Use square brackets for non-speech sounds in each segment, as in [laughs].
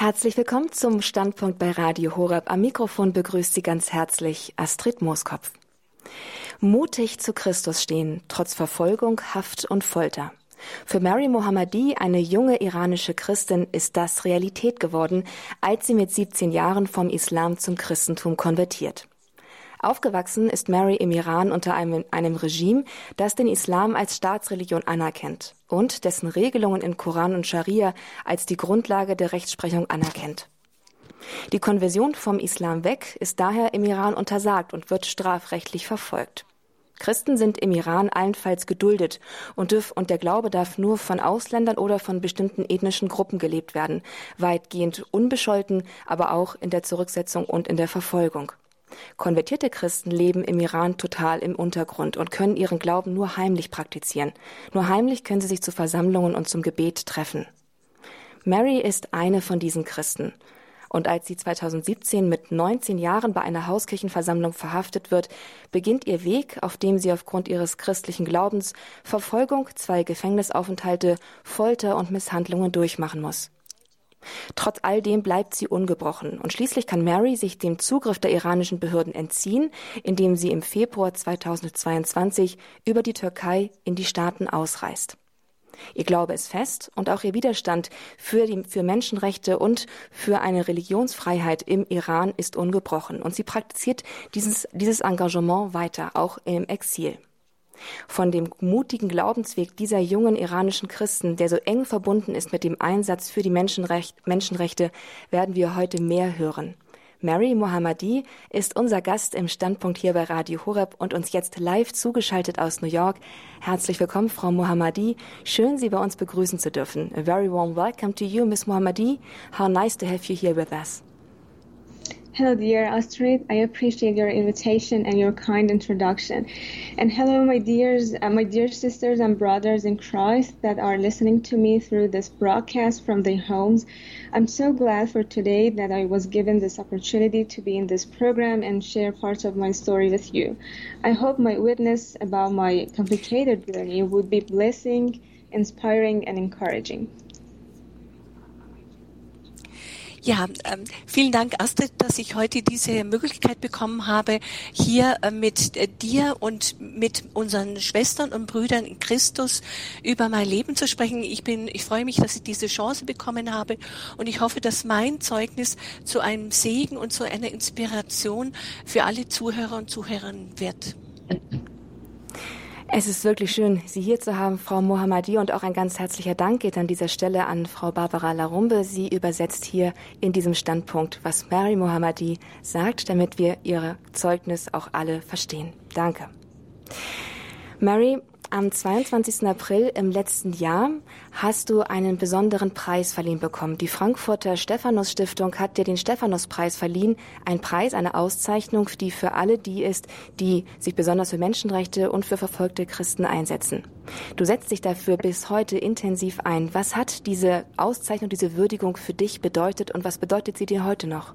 Herzlich willkommen zum Standpunkt bei Radio Horeb. Am Mikrofon begrüßt Sie ganz herzlich Astrid Mooskopf. Mutig zu Christus stehen, trotz Verfolgung, Haft und Folter. Für Mary Mohammadi, eine junge iranische Christin, ist das Realität geworden, als sie mit 17 Jahren vom Islam zum Christentum konvertiert. Aufgewachsen ist Mary im Iran unter einem, einem, Regime, das den Islam als Staatsreligion anerkennt und dessen Regelungen in Koran und Scharia als die Grundlage der Rechtsprechung anerkennt. Die Konversion vom Islam weg ist daher im Iran untersagt und wird strafrechtlich verfolgt. Christen sind im Iran allenfalls geduldet und, dürf, und der Glaube darf nur von Ausländern oder von bestimmten ethnischen Gruppen gelebt werden, weitgehend unbescholten, aber auch in der Zurücksetzung und in der Verfolgung. Konvertierte Christen leben im Iran total im Untergrund und können ihren Glauben nur heimlich praktizieren. Nur heimlich können sie sich zu Versammlungen und zum Gebet treffen. Mary ist eine von diesen Christen. Und als sie 2017 mit 19 Jahren bei einer Hauskirchenversammlung verhaftet wird, beginnt ihr Weg, auf dem sie aufgrund ihres christlichen Glaubens Verfolgung, zwei Gefängnisaufenthalte, Folter und Misshandlungen durchmachen muss. Trotz all dem bleibt sie ungebrochen und schließlich kann Mary sich dem Zugriff der iranischen Behörden entziehen, indem sie im Februar 2022 über die Türkei in die Staaten ausreist. Ihr Glaube ist fest und auch ihr Widerstand für, die, für Menschenrechte und für eine Religionsfreiheit im Iran ist ungebrochen und sie praktiziert dieses, dieses Engagement weiter, auch im Exil. Von dem mutigen Glaubensweg dieser jungen iranischen Christen, der so eng verbunden ist mit dem Einsatz für die Menschenrecht, Menschenrechte, werden wir heute mehr hören. Mary Mohammadi ist unser Gast im Standpunkt hier bei Radio Horeb und uns jetzt live zugeschaltet aus New York. Herzlich willkommen, Frau Mohammadi. Schön, Sie bei uns begrüßen zu dürfen. A very warm welcome to you, Miss Mohammadi. How nice to have you here with us. Hello, dear Astrid. I appreciate your invitation and your kind introduction. And hello, my dears, uh, my dear sisters and brothers in Christ that are listening to me through this broadcast from their homes. I'm so glad for today that I was given this opportunity to be in this program and share parts of my story with you. I hope my witness about my complicated journey would be blessing, inspiring, and encouraging. Ja, ähm, vielen Dank, Astrid, dass ich heute diese Möglichkeit bekommen habe, hier äh, mit äh, dir und mit unseren Schwestern und Brüdern in Christus über mein Leben zu sprechen. Ich bin, ich freue mich, dass ich diese Chance bekommen habe und ich hoffe, dass mein Zeugnis zu einem Segen und zu einer Inspiration für alle Zuhörer und Zuhörerinnen wird. Es ist wirklich schön, Sie hier zu haben, Frau Mohammadi, und auch ein ganz herzlicher Dank geht an dieser Stelle an Frau Barbara Larumbe. Sie übersetzt hier in diesem Standpunkt, was Mary Mohammadi sagt, damit wir Ihr Zeugnis auch alle verstehen. Danke. Mary, am 22. April im letzten Jahr hast du einen besonderen Preis verliehen bekommen. Die Frankfurter Stephanus Stiftung hat dir den Stephanuspreis verliehen. Ein Preis, eine Auszeichnung, die für alle die ist, die sich besonders für Menschenrechte und für verfolgte Christen einsetzen. Du setzt dich dafür bis heute intensiv ein. Was hat diese Auszeichnung, diese Würdigung für dich bedeutet und was bedeutet sie dir heute noch?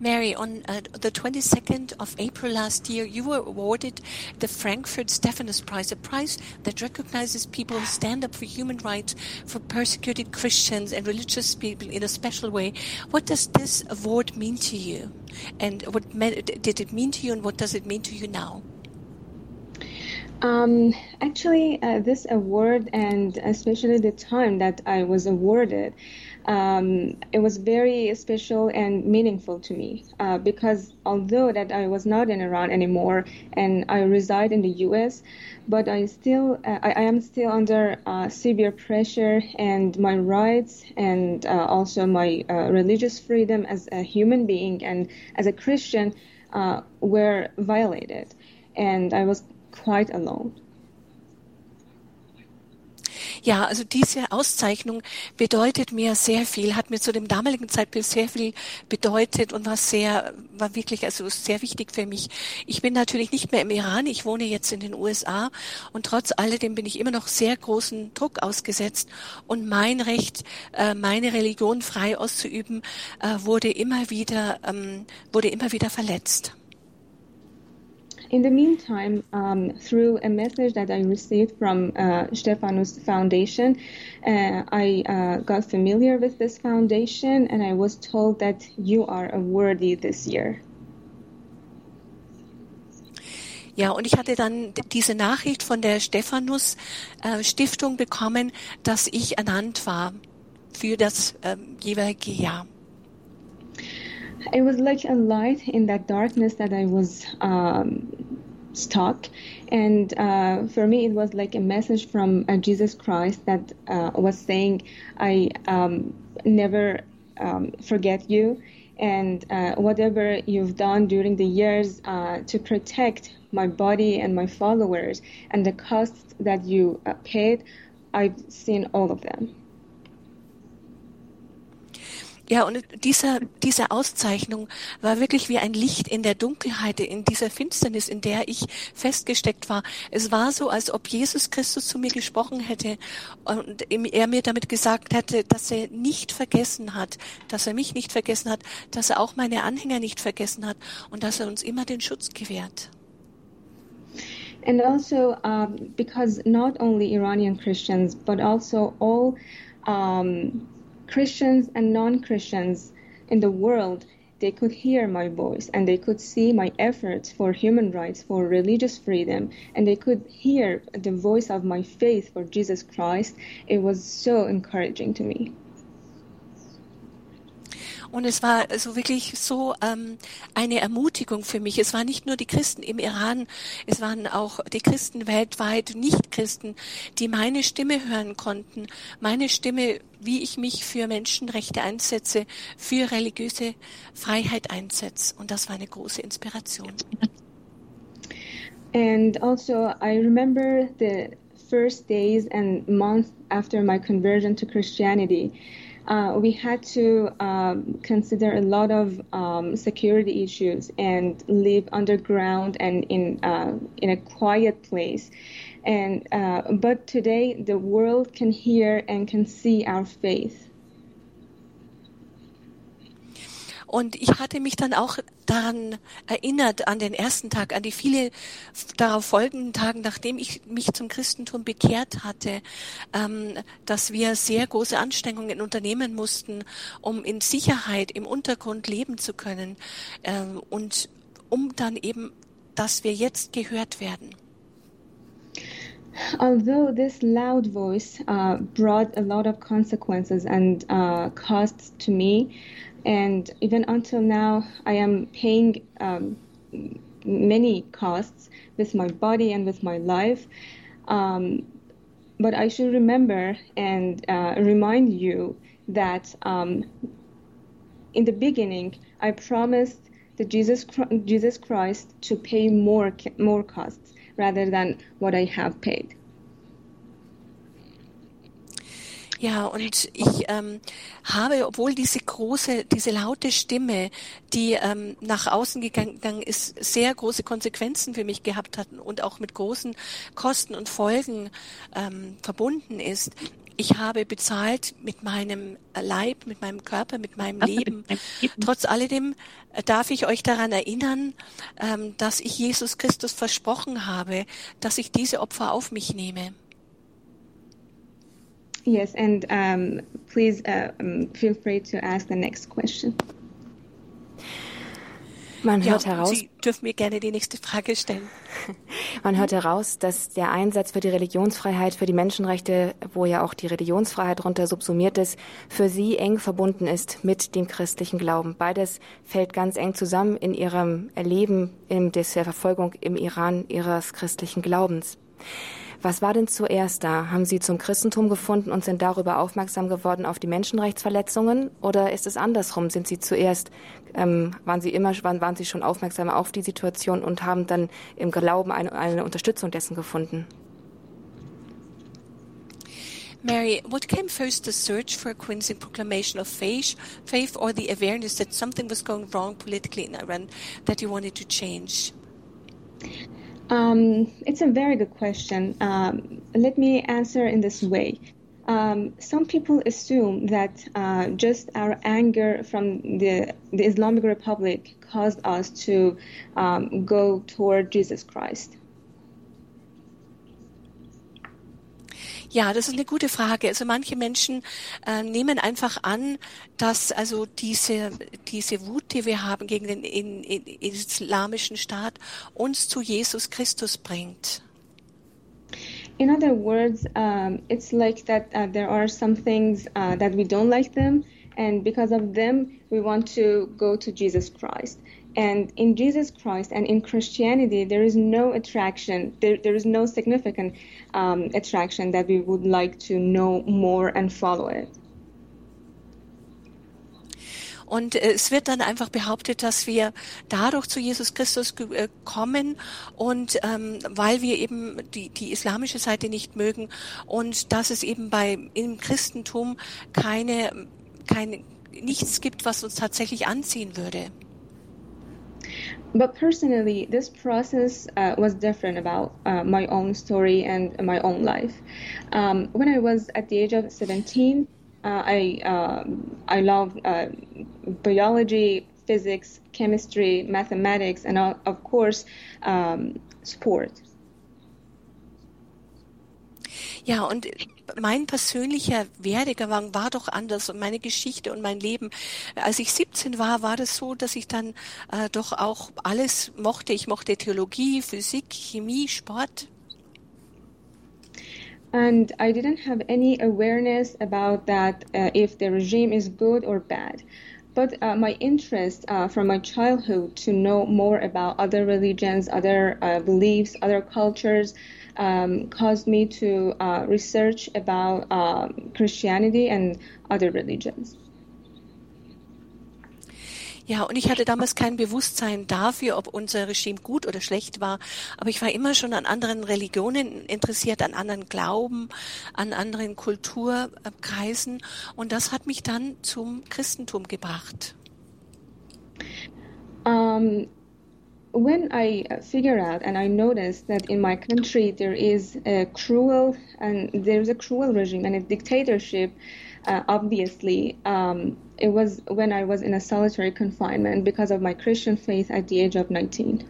Mary, on uh, the 22nd of April last year, you were awarded the Frankfurt Stephanus Prize, a prize that recognizes people who stand up for human rights for persecuted Christians and religious people in a special way. What does this award mean to you? And what did it mean to you, and what does it mean to you now? Um, actually, uh, this award, and especially the time that I was awarded, um, it was very special and meaningful to me uh, because although that I was not in Iran anymore and I reside in the U.S., but I still uh, I, I, am still under uh, severe pressure and my rights and uh, also my uh, religious freedom as a human being and as a Christian uh, were violated, and I was quite alone. Ja, also diese Auszeichnung bedeutet mir sehr viel, hat mir zu dem damaligen Zeitpunkt sehr viel bedeutet und war sehr, war wirklich also sehr wichtig für mich. Ich bin natürlich nicht mehr im Iran, ich wohne jetzt in den USA und trotz alledem bin ich immer noch sehr großen Druck ausgesetzt und mein Recht, äh, meine Religion frei auszuüben, äh, wurde immer wieder, ähm, wurde immer wieder verletzt. In the meantime, um, through a message that I received from uh, Stephanus Foundation, uh, I uh, got familiar with this foundation and I was told that you are a worthy this year. Ja, und ich hatte dann diese Nachricht von der Stephanus äh, Stiftung bekommen, dass ich ernannt war für das ähm, jeweilige Jahr. It was like a light in that darkness that I was um, stuck. And uh, for me, it was like a message from uh, Jesus Christ that uh, was saying, I um, never um, forget you. And uh, whatever you've done during the years uh, to protect my body and my followers and the costs that you uh, paid, I've seen all of them. Ja, und dieser, diese Auszeichnung war wirklich wie ein Licht in der Dunkelheit, in dieser Finsternis, in der ich festgesteckt war. Es war so, als ob Jesus Christus zu mir gesprochen hätte und er mir damit gesagt hätte, dass er nicht vergessen hat, dass er mich nicht vergessen hat, dass er auch meine Anhänger nicht vergessen hat und dass er uns immer den Schutz gewährt. And also um, because not only Iranian Christians, but also all um, Christians and non-Christians in the world, they could hear my voice and they could see my efforts for human rights, for religious freedom, and they could hear the voice of my faith for Jesus Christ. It was so encouraging to me. Und es war so wirklich so ähm, eine Ermutigung für mich. Es waren nicht nur die Christen im Iran, es waren auch die Christen weltweit, Nicht-Christen, die meine Stimme hören konnten. Meine Stimme, wie ich mich für Menschenrechte einsetze, für religiöse Freiheit einsetze. Und das war eine große Inspiration. And also, I remember the first days and months after my conversion to Christianity. Uh, we had to um, consider a lot of um, security issues and live underground and in uh, in a quiet place. And uh, but today the world can hear and can see our faith. Und ich hatte mich dann auch daran erinnert, an den ersten Tag, an die viele darauf folgenden Tagen, nachdem ich mich zum Christentum bekehrt hatte, ähm, dass wir sehr große Anstrengungen unternehmen mussten, um in Sicherheit im Untergrund leben zu können ähm, und um dann eben, dass wir jetzt gehört werden. Although this loud voice uh, brought a lot of consequences and uh, costs to me, and even until now, I am paying um, many costs with my body and with my life. Um, but I should remember and uh, remind you that um, in the beginning, I promised the Jesus Jesus Christ to pay more more costs rather than what I have paid. Ja, und ich ähm, habe, obwohl diese große, diese laute Stimme, die ähm, nach außen gegangen ist, sehr große Konsequenzen für mich gehabt hat und auch mit großen Kosten und Folgen ähm, verbunden ist, ich habe bezahlt mit meinem Leib, mit meinem Körper, mit meinem Leben. Trotz alledem äh, darf ich euch daran erinnern, ähm, dass ich Jesus Christus versprochen habe, dass ich diese Opfer auf mich nehme. Yes, and um, please uh, um, feel free to ask the next question. Man hört ja, heraus. Sie dürfen mir gerne die nächste Frage stellen. [laughs] Man hört heraus, dass der Einsatz für die Religionsfreiheit, für die Menschenrechte, wo ja auch die Religionsfreiheit darunter subsumiert ist, für Sie eng verbunden ist mit dem christlichen Glauben. Beides fällt ganz eng zusammen in Ihrem Erleben in der Verfolgung im Iran Ihres christlichen Glaubens. Was war denn zuerst da? Haben Sie zum Christentum gefunden und sind darüber aufmerksam geworden auf die Menschenrechtsverletzungen? Oder ist es andersrum? Sind Sie zuerst, ähm, waren Sie immer, waren, waren Sie schon aufmerksam auf die Situation und haben dann im Glauben eine, eine Unterstützung dessen gefunden? Mary, what came first, the search for a convincing proclamation of faith, faith or the awareness that something was going wrong politically in Iran that you wanted to change? Um, it's a very good question. Um, let me answer in this way. um, some people assume that uh, just our anger from the, the Islamic Republic caused us to um, go toward Jesus Christ. Ja, das ist eine gute Frage. Also manche Menschen äh, nehmen einfach an, dass also diese diese Wut, die wir haben gegen den in, in, islamischen Staat, uns zu Jesus Christus bringt. In other words, um, it's like that uh, there are some things uh, that we don't like them, and because of them, we want to go to Jesus Christ. And in Jesus Christ and in Christianity, there is no attraction, there, there is no significant um, attraction that we would like to know more and follow it. Und äh, es wird dann einfach behauptet, dass wir dadurch zu Jesus Christus äh, kommen und ähm, weil wir eben die, die islamische Seite nicht mögen und dass es eben bei im Christentum keine, keine nichts gibt, was uns tatsächlich anziehen würde. But personally, this process uh, was different about uh, my own story and my own life. Um, when I was at the age of 17, uh, I um, I love uh, biology, physics, chemistry, mathematics, and of course, um, sport. Ja, und mein persönlicher Werdegang war doch anders und meine Geschichte und mein Leben. Als ich 17 war, war das so, dass ich dann äh, doch auch alles mochte. Ich mochte Theologie, Physik, Chemie, Sport. And I didn't have any awareness about that uh, if the regime is good or bad. But uh, my interest uh, from my childhood to know more about other religions, other uh, beliefs, other cultures, um, caused me to uh, research about um, Christianity and other religions. Ja, und ich hatte damals kein Bewusstsein dafür, ob unser Regime gut oder schlecht war. Aber ich war immer schon an anderen Religionen interessiert, an anderen Glauben, an anderen Kulturkreisen. Und das hat mich dann zum Christentum gebracht. Um, when I uh, figure out and I notice that in my country there is a cruel and there's a cruel regime and a dictatorship, uh, obviously, um, it was when I was in a solitary confinement because of my Christian faith at the age of 19.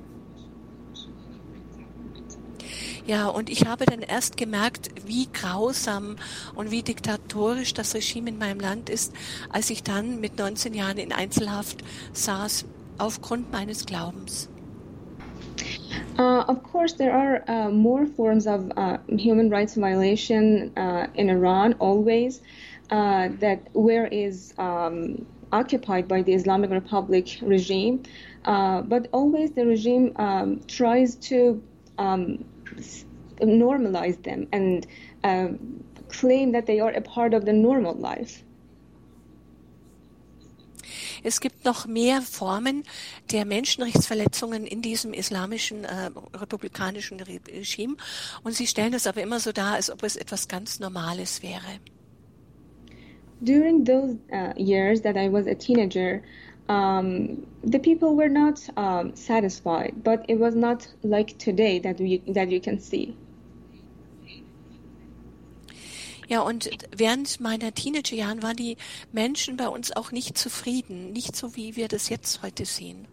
Ja, und ich habe dann erst gemerkt, wie grausam und wie diktatorisch das Regime in meinem Land ist, als ich dann mit 19 Jahren in Einzelhaft saß aufgrund meines Glaubens. Uh, of course, there are uh, more forms of uh, human rights violation uh, in Iran always. Uh, that where is um, occupied by the Islamic Republic regime, uh, but always the regime um, tries to um, normalize them and um, claim that they are a part of the normal life. Es gibt noch mehr Formen der Menschenrechtsverletzungen in diesem islamischen äh, republikanischen Regime und sie stellen das aber immer so dar, als ob es etwas ganz Normales wäre. During those uh, years that I was a teenager, um, the people were not um, satisfied, but it was not like today that we that you can see. Ja, und während meiner Teenagerjahren waren die Menschen bei uns auch nicht zufrieden, nicht so wie wir das jetzt heute sehen.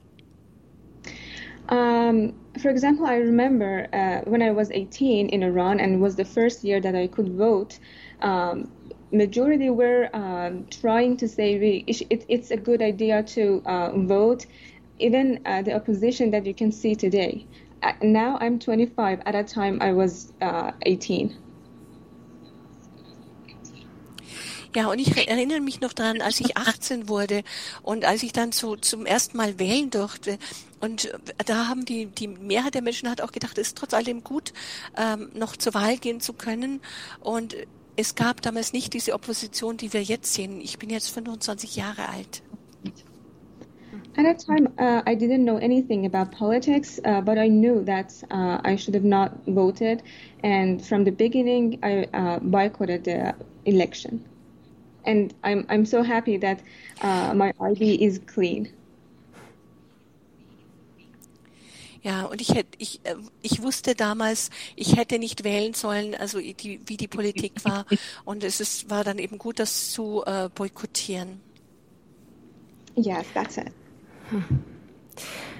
Um, for example, I remember uh, when I was 18 in Iran and was the first year that I could vote. Um, majority were um, trying to say we, it, it's a good idea to uh, vote. Even uh, the opposition that you can see today. Uh, now I'm 25. At that time, I was 18. Uh, Ja, und ich erinnere mich noch daran, als ich 18 wurde und als ich dann so zum ersten Mal wählen durfte. Und da haben die, die Mehrheit der Menschen hat auch gedacht, es ist trotz alledem gut, ähm, noch zur Wahl gehen zu können. Und es gab damals nicht diese Opposition, die wir jetzt sehen. Ich bin jetzt 25 Jahre alt. At that time, uh, I didn't know anything about politics, uh, but I knew that uh, I should have not voted. And from the beginning, I uh, boycotted the election. And I'm I'm so happy that uh, my ID is clean. Ja, und ich hätte, ich, äh, ich wusste damals, ich hätte nicht wählen sollen, also die, wie die Politik war. [laughs] Und es ist, war dann eben gut, das zu äh, boykottieren. Yes, that's it. Hm. [laughs]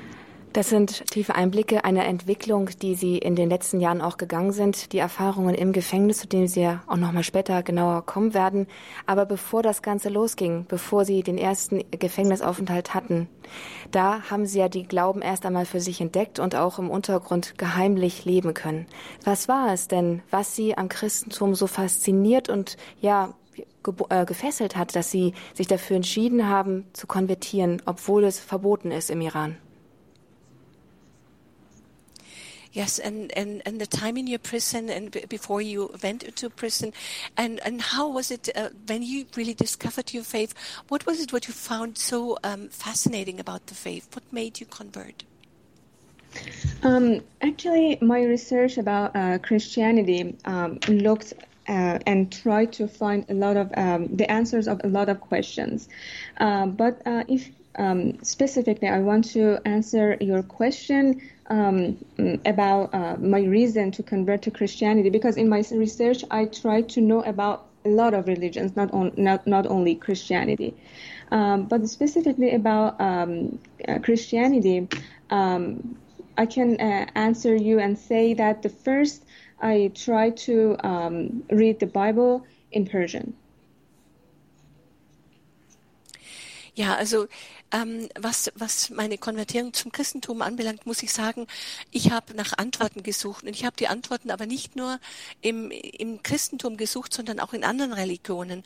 Das sind tiefe Einblicke einer Entwicklung, die Sie in den letzten Jahren auch gegangen sind, die Erfahrungen im Gefängnis, zu denen Sie ja auch noch mal später genauer kommen werden. Aber bevor das Ganze losging, bevor Sie den ersten Gefängnisaufenthalt hatten, da haben Sie ja die Glauben erst einmal für sich entdeckt und auch im Untergrund geheimlich leben können. Was war es denn, was Sie am Christentum so fasziniert und ja äh, gefesselt hat, dass Sie sich dafür entschieden haben, zu konvertieren, obwohl es verboten ist im Iran? Yes, and, and, and the time in your prison and b- before you went into prison, and, and how was it uh, when you really discovered your faith? What was it what you found so um, fascinating about the faith? What made you convert? Um, actually, my research about uh, Christianity um, looked uh, and tried to find a lot of um, the answers of a lot of questions. Uh, but uh, if um, specifically, I want to answer your question um, about uh, my reason to convert to Christianity because in my research I tried to know about a lot of religions, not on, not not only Christianity, um, but specifically about um, uh, Christianity. Um, I can uh, answer you and say that the first I tried to um, read the Bible in Persian. Ja, also ähm, was, was meine Konvertierung zum Christentum anbelangt, muss ich sagen, ich habe nach Antworten gesucht. Und ich habe die Antworten aber nicht nur im, im Christentum gesucht, sondern auch in anderen Religionen.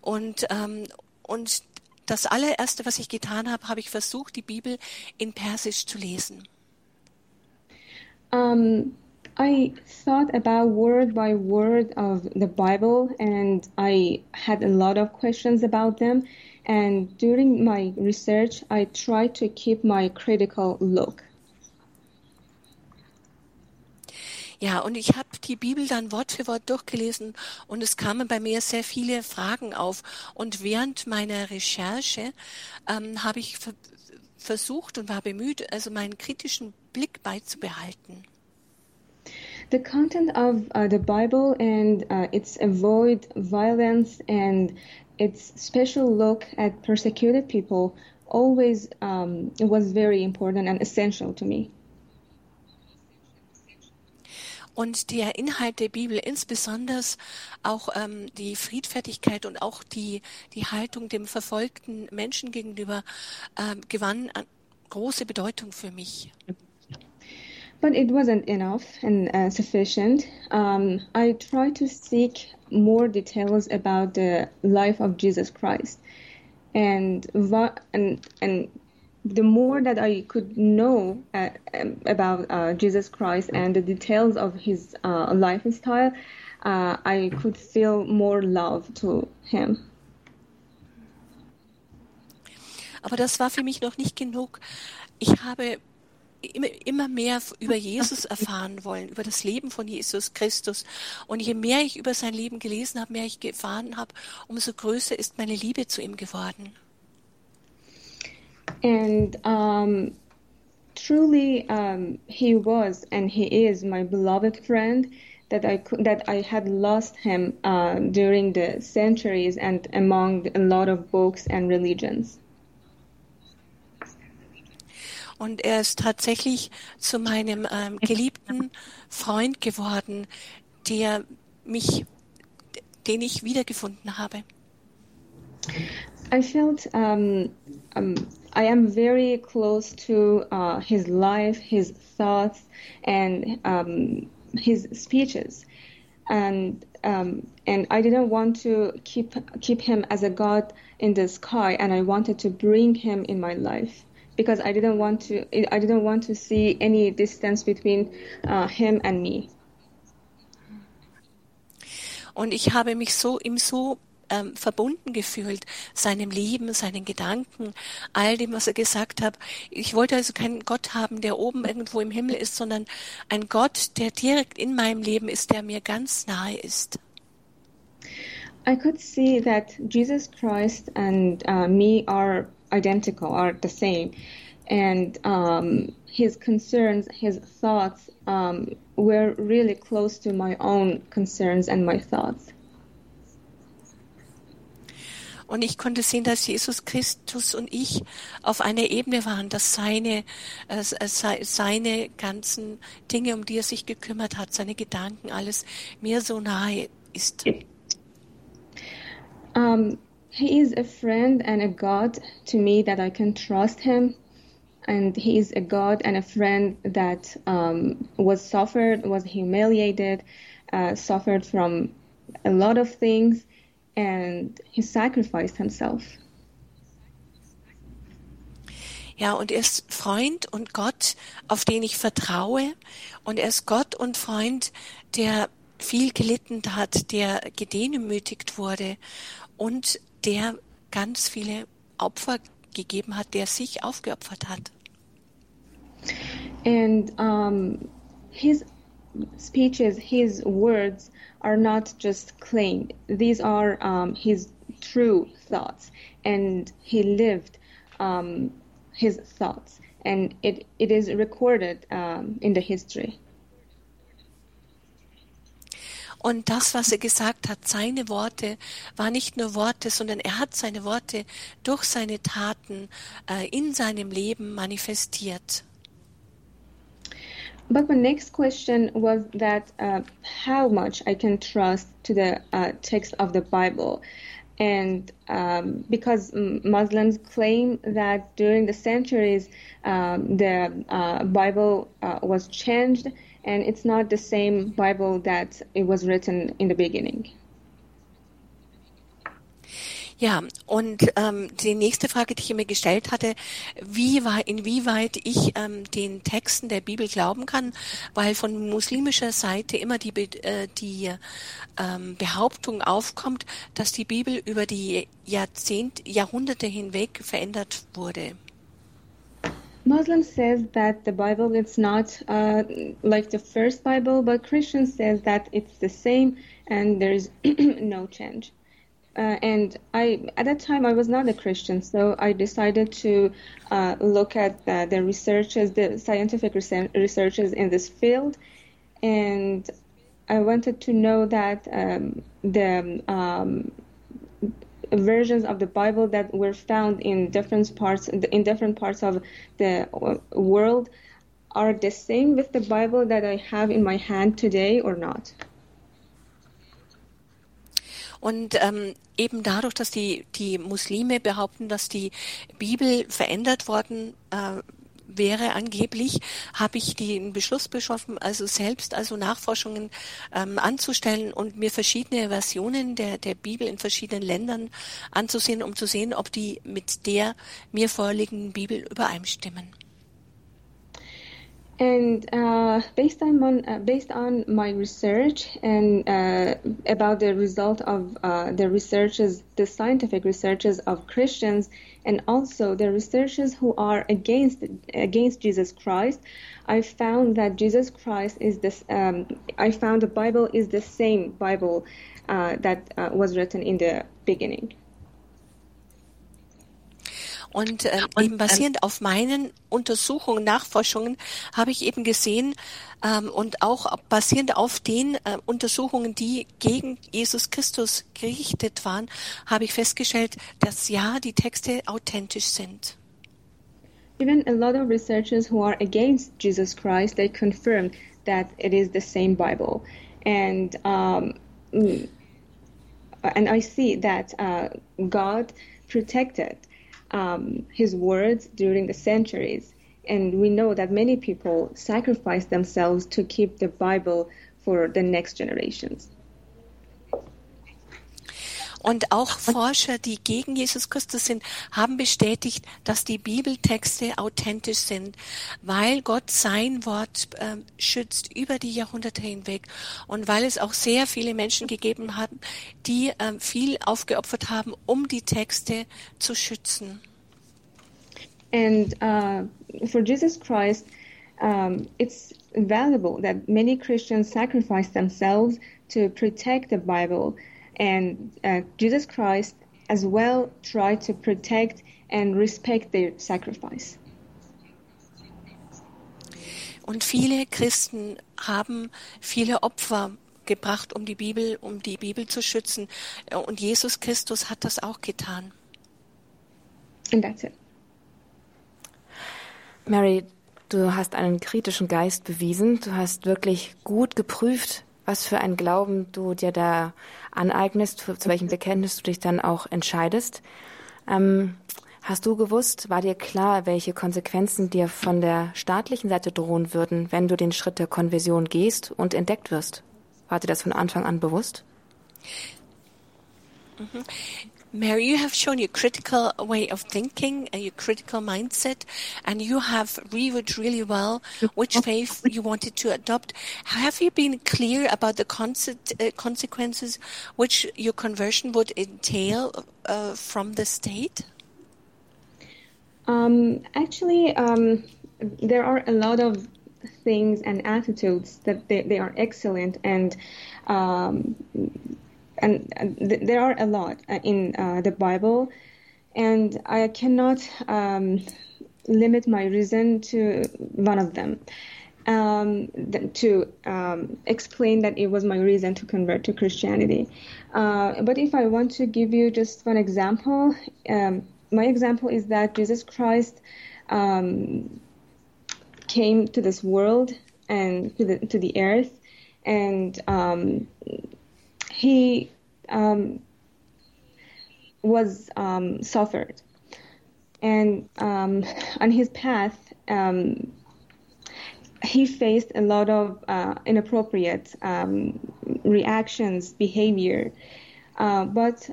Und, ähm, und das allererste, was ich getan habe, habe ich versucht, die Bibel in Persisch zu lesen. Um, I thought about word by word of the Bible and I had a lot of questions about them. And during my research, I tried to keep my critical look. Ja, und ich habe die Bibel dann Wort für Wort durchgelesen und es kamen bei mir sehr viele Fragen auf. Und während meiner Recherche ähm, habe ich versucht und war bemüht, also meinen kritischen Blick beizubehalten. The content of uh, the Bible and uh, its avoid violence and its special look at persecuted people always um, was very important and essential to me. Und der Inhalt der Bibel, insbesondere auch ähm, die Friedfertigkeit und auch die, die Haltung dem verfolgten Menschen gegenüber, ähm, gewann große Bedeutung für mich. But it wasn't enough and uh, sufficient. Um, I tried to seek more details about the life of Jesus Christ, and and and the more that I could know uh, um, about uh, Jesus Christ and the details of his uh, lifestyle, uh, I could feel more love to him. Aber das war für mich noch nicht genug. Ich habe immer, mehr über Jesus erfahren wollen, über das Leben von Jesus Christus. Und je mehr ich über sein Leben gelesen habe, mehr ich erfahren habe, umso größer ist meine Liebe zu ihm geworden. And um, truly, um, he was and he is my beloved friend. That I that I had lost him uh, during the centuries and among a lot of books and religions. Und er ist tatsächlich zu meinem ähm, geliebten Freund geworden, der mich, den ich wiedergefunden habe. I felt um, um, I am very close to uh, his life, his thoughts, and um, his speeches, and um, and I didn't want to keep keep him as a god in the sky, and I wanted to bring him in my life. Because I didn't want to I didn't want to see any distance between uh, him and me. Und ich habe mich so ihm so ähm, verbunden gefühlt, seinem Leben, seinen Gedanken, all dem, was er gesagt hat. Ich wollte also keinen Gott haben, der oben irgendwo im Himmel ist, sondern ein Gott, der direkt in meinem Leben ist, der mir ganz nahe ist. I could see that Jesus Christ and uh, me are identical, are the same. and um, his concerns, his thoughts um, were really close to my own concerns and my thoughts. Und ich konnte sehen, dass Jesus Christus und ich auf einer Ebene waren, dass seine, äh, seine ganzen Dinge, um die er sich gekümmert hat, seine Gedanken, alles mir so nahe ist. Um, he is a friend and a God to me that I can trust him. And he is a God and a friend that um, was suffered, was humiliated, uh, suffered from a lot of things and he sacrificed himself. Ja, und er ist Freund und Gott, auf den ich vertraue. Und er ist Gott und Freund, der viel gelitten hat, der gedemütigt wurde und der ganz viele Opfer gegeben hat, der sich aufgeopfert hat. And um, his speeches, his words are not just claimed. These are um, his true thoughts, and he lived um, his thoughts, and it, it is recorded um, in the history. Und das, was er gesagt hat, seine Worte, war nicht nur Worte, sondern er hat seine Worte durch seine Taten äh, in seinem Leben manifestiert. But my next question was that uh, how much I can trust to the uh, text of the Bible. And um, because Muslims claim that during the centuries um, the uh, Bible uh, was changed and it's not the same Bible that it was written in the beginning. Ja, und ähm, die nächste Frage, die ich mir gestellt hatte, wie war, inwieweit ich ähm, den Texten der Bibel glauben kann, weil von muslimischer Seite immer die, äh, die ähm, Behauptung aufkommt, dass die Bibel über die Jahrzehnt, Jahrhunderte hinweg verändert wurde. Muslim says that the Bible is not uh, like the first Bible, but Christian says that it's the same and there is [clears throat] no change. Uh, and I, at that time, I was not a Christian, so I decided to uh, look at the, the researches, the scientific researches in this field, and I wanted to know that um, the um, versions of the Bible that were found in different parts in different parts of the uh, world are the same with the Bible that I have in my hand today or not. Und ähm, eben dadurch, dass die, die Muslime behaupten, dass die Bibel verändert worden äh, wäre angeblich, habe ich den Beschluss beschlossen, also selbst also Nachforschungen ähm, anzustellen und mir verschiedene Versionen der, der Bibel in verschiedenen Ländern anzusehen, um zu sehen, ob die mit der mir vorliegenden Bibel übereinstimmen. And uh, based on uh, based on my research and uh, about the result of uh, the researches, the scientific researches of Christians, and also the researchers who are against against Jesus Christ, I found that Jesus Christ is this. Um, I found the Bible is the same Bible uh, that uh, was written in the beginning. Und ähm, eben basierend auf meinen Untersuchungen, Nachforschungen habe ich eben gesehen ähm, und auch basierend auf den äh, Untersuchungen, die gegen Jesus Christus gerichtet waren, habe ich festgestellt, dass ja, die Texte authentisch sind. Even a lot of researchers who are against Jesus Christ, they confirm that it is the same Bible. And um, and I see that uh, God protected um, his words during the centuries. And we know that many people sacrifice themselves to keep the Bible for the next generations. Und auch Forscher, die gegen Jesus Christus sind, haben bestätigt, dass die Bibeltexte authentisch sind, weil Gott sein Wort äh, schützt über die Jahrhunderte hinweg und weil es auch sehr viele Menschen gegeben hat, die äh, viel aufgeopfert haben, um die Texte zu schützen. And uh, for Jesus Christ, um, it's valuable that many Christians sacrifice themselves to protect the Bible and uh, Jesus Christ as well tried to protect and respect their sacrifice. Und viele Christen haben viele Opfer gebracht, um die Bibel, um die Bibel zu schützen. Und Jesus Christus hat das auch getan. And that's it. Mary, du hast einen kritischen Geist bewiesen. Du hast wirklich gut geprüft, was für ein Glauben du dir da aneignest, zu welchem Bekenntnis du dich dann auch entscheidest. Ähm, hast du gewusst, war dir klar, welche Konsequenzen dir von der staatlichen Seite drohen würden, wenn du den Schritt der Konversion gehst und entdeckt wirst? War dir das von Anfang an bewusst? Mary, you have shown your critical way of thinking and your critical mindset, and you have reviewed really well which faith you wanted to adopt. Have you been clear about the uh, consequences which your conversion would entail uh, from the state? Um, actually, um, there are a lot of things and attitudes that they, they are excellent and um, and, and th- there are a lot uh, in uh, the Bible, and I cannot um, limit my reason to one of them. Um, th- to um, explain that it was my reason to convert to Christianity. Uh, but if I want to give you just one example, um, my example is that Jesus Christ um, came to this world and to the to the earth, and um, he um, was um, suffered, and um, on his path, um, he faced a lot of uh, inappropriate um, reactions, behavior, uh, but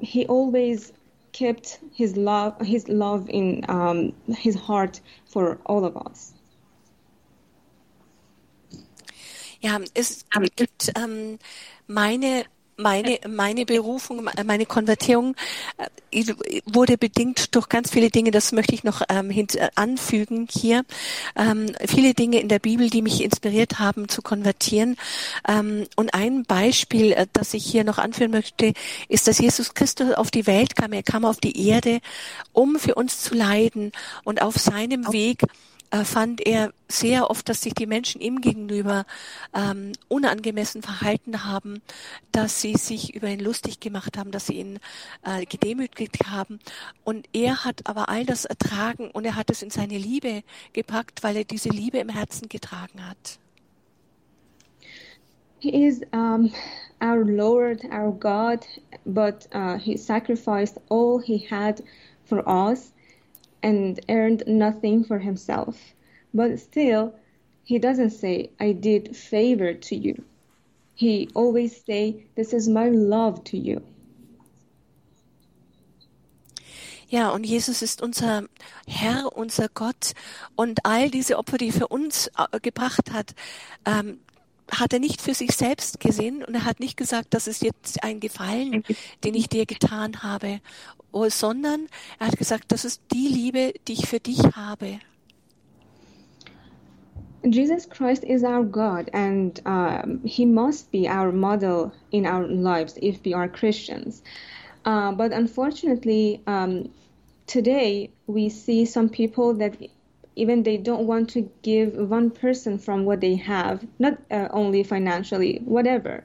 he always kept his love, his love in his heart for all of us. Ja, es gibt ähm, meine meine, meine Berufung, meine Konvertierung äh, wurde bedingt durch ganz viele Dinge, das möchte ich noch ähm, äh, anfügen hier, ähm, viele Dinge in der Bibel, die mich inspiriert haben zu konvertieren. Ähm, und ein Beispiel, äh, das ich hier noch anführen möchte, ist, dass Jesus Christus auf die Welt kam. Er kam auf die Erde, um für uns zu leiden und auf seinem Weg äh, fand er sehr oft, dass sich die Menschen ihm gegenüber ähm, unangemessen verhalten haben, dass sie sich über ihn lustig gemacht haben, dass sie ihn äh, gedemütigt haben. Und er hat aber all das ertragen und er hat es in seine Liebe gepackt, weil er diese Liebe im Herzen getragen hat. He is um, our Lord, our God, but uh, he sacrificed all he had for us and earned nothing for himself. But still, he doesn't say, I did favor to you. He always say, this is my love to you. Ja, und Jesus ist unser Herr, unser Gott. Und all diese Opfer, die er für uns äh, gebracht hat, ähm, hat er nicht für sich selbst gesehen und er hat nicht gesagt, das ist jetzt ein Gefallen, den ich dir getan habe, oh, sondern er hat gesagt, das ist die Liebe, die ich für dich habe. Jesus Christ is our God, and um, He must be our model in our lives if we are Christians. Uh, but unfortunately, um, today we see some people that even they don't want to give one person from what they have, not uh, only financially, whatever.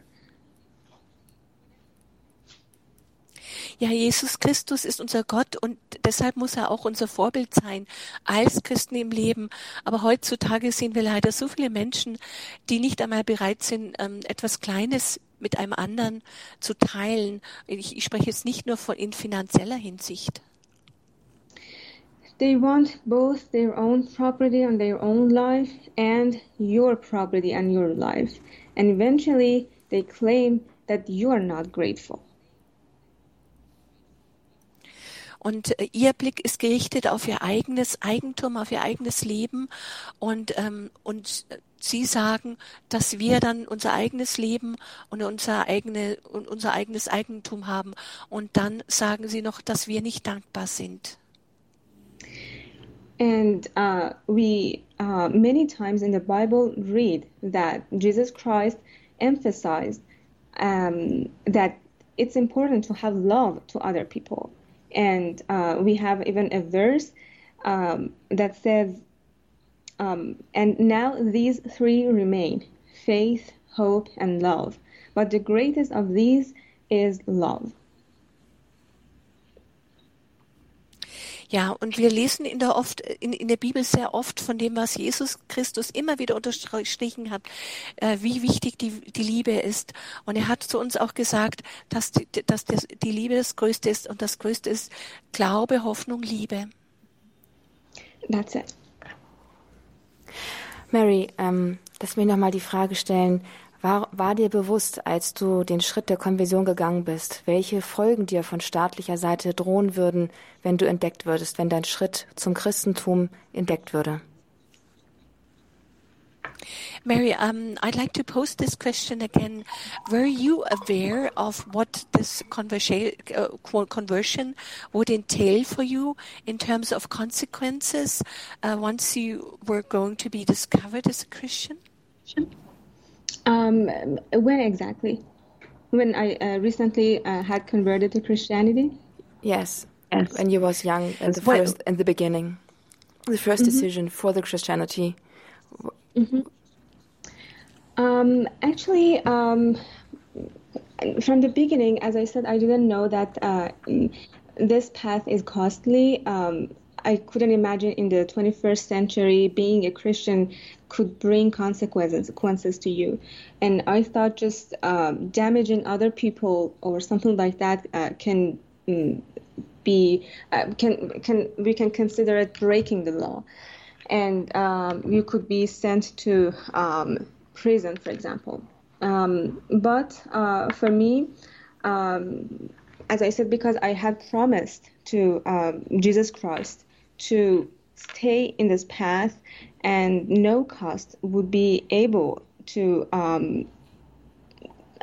Ja, Jesus Christus ist unser Gott und deshalb muss er auch unser Vorbild sein als Christen im Leben. Aber heutzutage sehen wir leider so viele Menschen, die nicht einmal bereit sind, ähm, etwas Kleines mit einem anderen zu teilen. Ich, spreche jetzt nicht nur von in finanzieller Hinsicht. They want both their own property and their own life and your property and your life. And eventually they claim that you are not grateful. Und äh, ihr Blick ist gerichtet auf ihr eigenes Eigentum, auf ihr eigenes Leben. Und, ähm, und sie sagen, dass wir dann unser eigenes Leben und unser, eigene, und unser eigenes Eigentum haben. Und dann sagen sie noch, dass wir nicht dankbar sind. And uh, we uh, many times in the Bible read that Jesus Christ emphasized um, that it's important to have love to other people. And uh, we have even a verse um, that says, um, and now these three remain faith, hope, and love. But the greatest of these is love. Ja, und wir lesen in der, oft, in, in der Bibel sehr oft von dem, was Jesus Christus immer wieder unterstrichen hat, äh, wie wichtig die, die Liebe ist. Und er hat zu uns auch gesagt, dass, die, dass das, die Liebe das Größte ist und das Größte ist Glaube, Hoffnung, Liebe. That's it. Mary, ähm, lass mich nochmal die Frage stellen, war, war dir bewusst, als du den Schritt der Konversion gegangen bist, welche Folgen dir von staatlicher Seite drohen würden, wenn du entdeckt würdest, wenn dein Schritt zum Christentum entdeckt würde? Mary, um, I'd like to pose this question again. Were you aware of what this conversion, uh, conversion would entail for you in terms of consequences uh, once you were going to be discovered as a Christian? Um, when exactly? When I uh, recently uh, had converted to Christianity? Yes. Yes. When you was young, in the well, first, in the beginning, the 1st mm-hmm. decision for the Christianity. Mm-hmm. Um, actually, um, from the beginning, as I said, I didn't know that uh, this path is costly. Um, I couldn't imagine in the 21st century being a Christian could bring consequences consequences to you, and I thought just um, damaging other people or something like that uh, can mm, be uh, can can we can consider it breaking the law, and um, you could be sent to um, prison, for example. Um, but uh, for me, um, as I said, because I had promised to um, Jesus Christ to stay in this path and no cost would be able to um,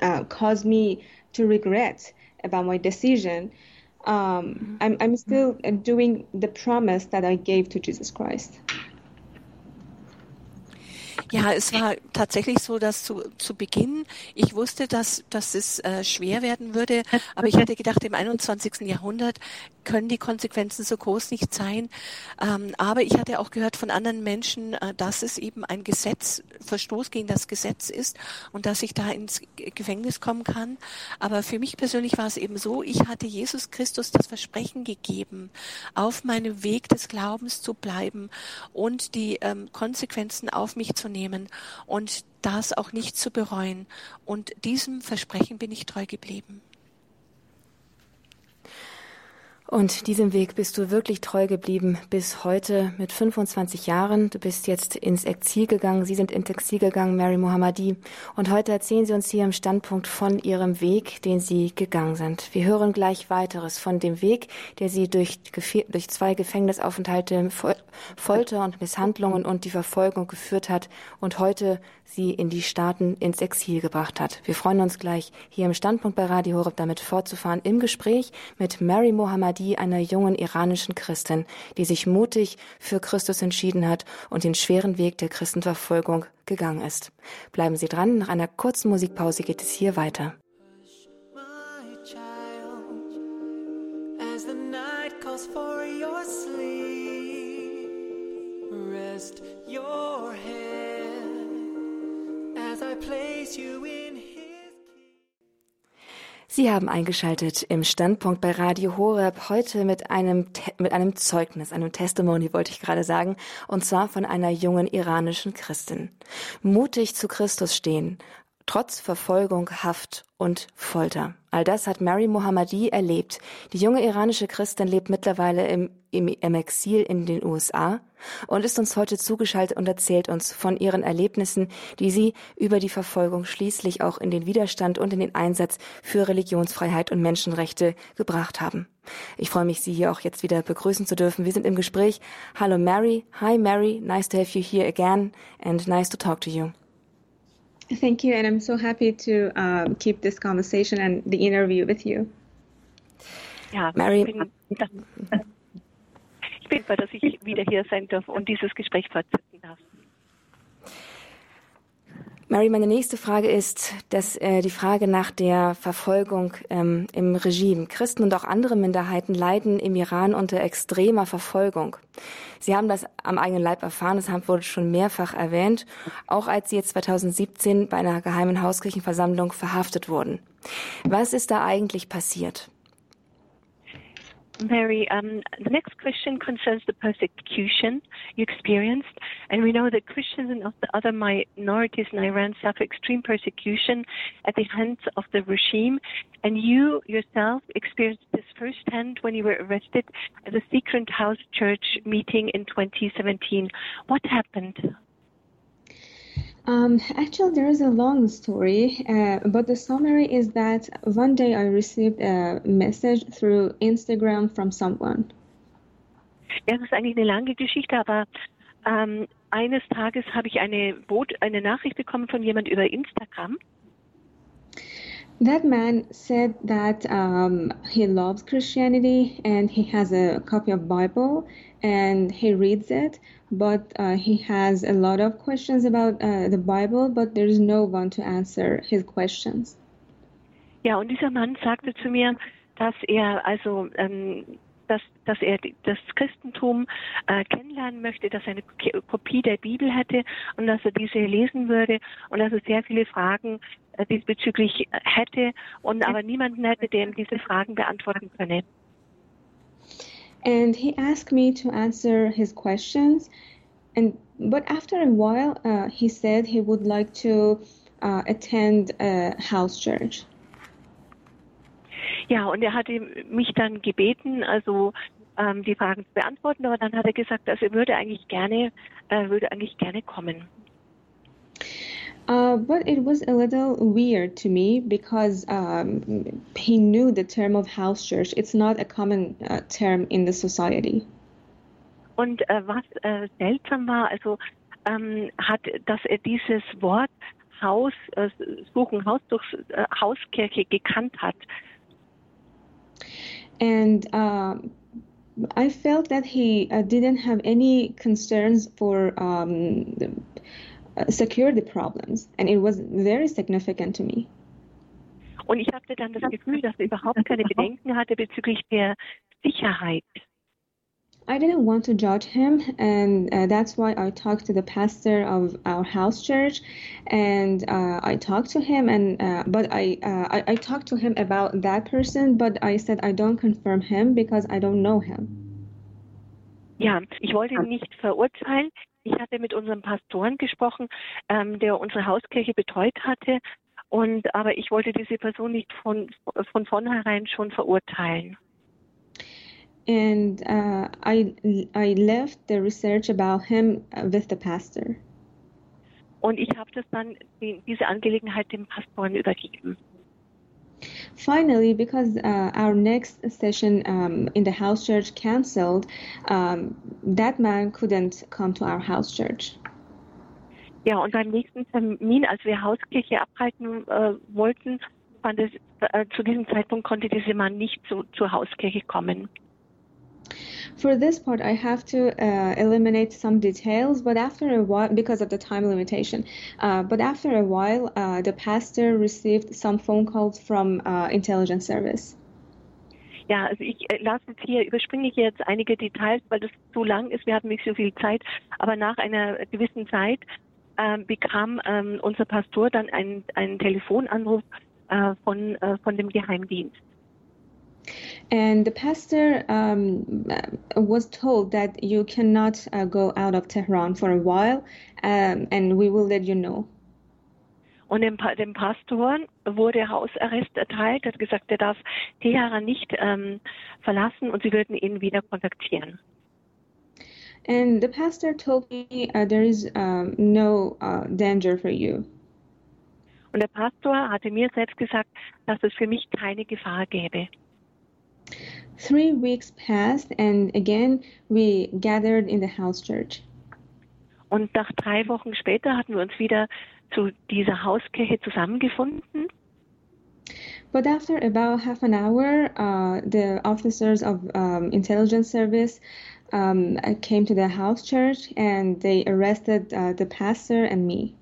uh, cause me to regret about my decision. Um, I'm, I'm still doing the promise that I gave to Jesus Christ. Ja, es war tatsächlich so, dass zu, zu Beginn ich wusste, dass, dass es äh, schwer werden würde, aber ich hatte gedacht, im 21. Jahrhundert können die Konsequenzen so groß nicht sein. Ähm, aber ich hatte auch gehört von anderen Menschen, äh, dass es eben ein Gesetz, Verstoß gegen das Gesetz ist und dass ich da ins Gefängnis kommen kann. Aber für mich persönlich war es eben so, ich hatte Jesus Christus das Versprechen gegeben, auf meinem Weg des Glaubens zu bleiben und die ähm, Konsequenzen auf mich zu nehmen und das auch nicht zu bereuen. Und diesem Versprechen bin ich treu geblieben. Und diesem Weg bist du wirklich treu geblieben bis heute mit 25 Jahren. Du bist jetzt ins Exil gegangen. Sie sind ins Exil gegangen, Mary Mohammadi. Und heute erzählen Sie uns hier im Standpunkt von Ihrem Weg, den Sie gegangen sind. Wir hören gleich weiteres von dem Weg, der Sie durch, durch zwei Gefängnisaufenthalte, Folter und Misshandlungen und die Verfolgung geführt hat und heute Sie in die Staaten ins Exil gebracht hat. Wir freuen uns gleich hier im Standpunkt bei Radio Horeb damit fortzufahren im Gespräch mit Mary Mohammadi einer jungen iranischen Christin, die sich mutig für Christus entschieden hat und den schweren Weg der Christenverfolgung gegangen ist. Bleiben Sie dran, nach einer kurzen Musikpause geht es hier weiter. Sie haben eingeschaltet im Standpunkt bei Radio Horeb heute mit einem, mit einem Zeugnis, einem Testimony wollte ich gerade sagen, und zwar von einer jungen iranischen Christin. Mutig zu Christus stehen, trotz Verfolgung, Haft und Folter. All das hat Mary Mohammadi erlebt. Die junge iranische Christin lebt mittlerweile im, im, im Exil in den USA und ist uns heute zugeschaltet und erzählt uns von ihren Erlebnissen, die sie über die Verfolgung schließlich auch in den Widerstand und in den Einsatz für Religionsfreiheit und Menschenrechte gebracht haben. Ich freue mich, Sie hier auch jetzt wieder begrüßen zu dürfen. Wir sind im Gespräch. Hallo Mary. Hi Mary. Nice to have you here again and nice to talk to you. Thank you, and I'm so happy to um, keep this conversation and the interview with you. Ja, Mary. Bin dass ich wieder hier sein darf und dieses Gespräch fortsetzen darf. Mary, meine nächste Frage ist, dass äh, die Frage nach der Verfolgung ähm, im Regime. Christen und auch andere Minderheiten leiden im Iran unter extremer Verfolgung. Sie haben das am eigenen Leib erfahren, das wurde schon mehrfach erwähnt, auch als Sie jetzt 2017 bei einer geheimen Hauskirchenversammlung verhaftet wurden. Was ist da eigentlich passiert? Mary, um, the next question concerns the persecution you experienced. And we know that Christians and other minorities in Iran suffer extreme persecution at the hands of the regime. And you yourself experienced this firsthand when you were arrested at a Secret House Church meeting in 2017. What happened? Um, actually, there is a long story, uh, but the summary is that one day I received a message through Instagram from someone. Ja, das ist eigentlich eine lange Geschichte, aber ähm, eines Tages habe ich eine, Boot, eine Nachricht bekommen von jemand über Instagram. That man said that um, he loves Christianity and he has a copy of Bible and he reads it, but uh, he has a lot of questions about uh, the Bible, but there is no one to answer his questions. Ja, und dieser Mann sagte zu mir, dass er also ähm, dass, dass er das Christentum äh, kennenlernen möchte, dass er eine Kopie der Bibel hätte und dass er diese lesen würde und dass er sehr viele Fragen äh, diesbezüglich hätte und aber niemanden hätte, der ihm diese Fragen beantworten könne. And he asked me to answer his questions, and but after a while, uh, he said he would like to uh, attend a house church. Ja, und er hatte mich dann gebeten, also ähm, die Fragen zu beantworten, aber dann hat er gesagt, also er würde eigentlich gerne, äh, würde eigentlich gerne kommen. Uh, but it was a little weird to me because um, he knew the term of house church. It's not a common uh, term in the society. Und äh, was äh, seltsam war, also ähm, hat, dass er dieses Wort Haus äh, suchen, Haus durch äh, Hauskirche gekannt hat. And um, I felt that he uh, didn't have any concerns for um, security problems, and it was very significant to me. Und ich hatte dann das Gefühl, dass er überhaupt keine [laughs] Bedenken hatte bezüglich der Sicherheit. I didn't want to judge him, and uh, that's why I talked to the pastor of our house church, and uh, I talked to him, and uh, but I, uh, I, I talked to him about that person, but I said I don't confirm him because I don't know him. Ja, ich wollte ihn nicht verurteilen. Ich hatte mit unserem Pastoren gesprochen, ähm, der unsere Hauskirche betreut hatte, und aber ich wollte diese Person nicht von von vornherein schon verurteilen. and uh, I I left the research about him with the pastor. Und ich habe das dann die, diese Angelegenheit dem Pastoren übergeben. Finally, because uh, our next session um, in the house church canceled, um, that man couldn't come to our house church. Ja, und beim nächsten Termin, als wir Hauskirche abhalten äh, wollten, fand es, äh, zu diesem Zeitpunkt konnte dieser Mann nicht zu, zur Hauskirche kommen. For this part, I have to uh, eliminate some details, but after a while, because of the time limitation, uh, but after a while, uh, the pastor received some phone calls from uh, intelligence service. Ja, also ich äh, lasse jetzt hier, überspringe hier jetzt einige Details, weil das zu lang ist. Wir hatten nicht so viel Zeit. Aber nach einer gewissen Zeit ähm, bekam ähm, unser Pastor dann einen, einen Telefonanruf äh, von, äh, von dem Geheimdienst. And the pastor um, was told that you cannot uh, go out of Tehran for a while, um, and we will let you know. Und dem, dem Pastor wurde Hausarrest erteilt, hat gesagt, er darf Teheran nicht ähm, verlassen und sie würden ihn wieder kontaktieren. And the pastor told me uh, there is um, no uh, danger for you. Und der Pastor hatte mir selbst gesagt, dass es für mich keine Gefahr gäbe. Three weeks passed, and again we gathered in the house church. Und nach drei Wochen später hatten wir uns wieder zu dieser Hauskirche zusammengefunden. But after about half an hour, uh, the officers of um, intelligence service um, came to the house church and they arrested uh, the pastor and me.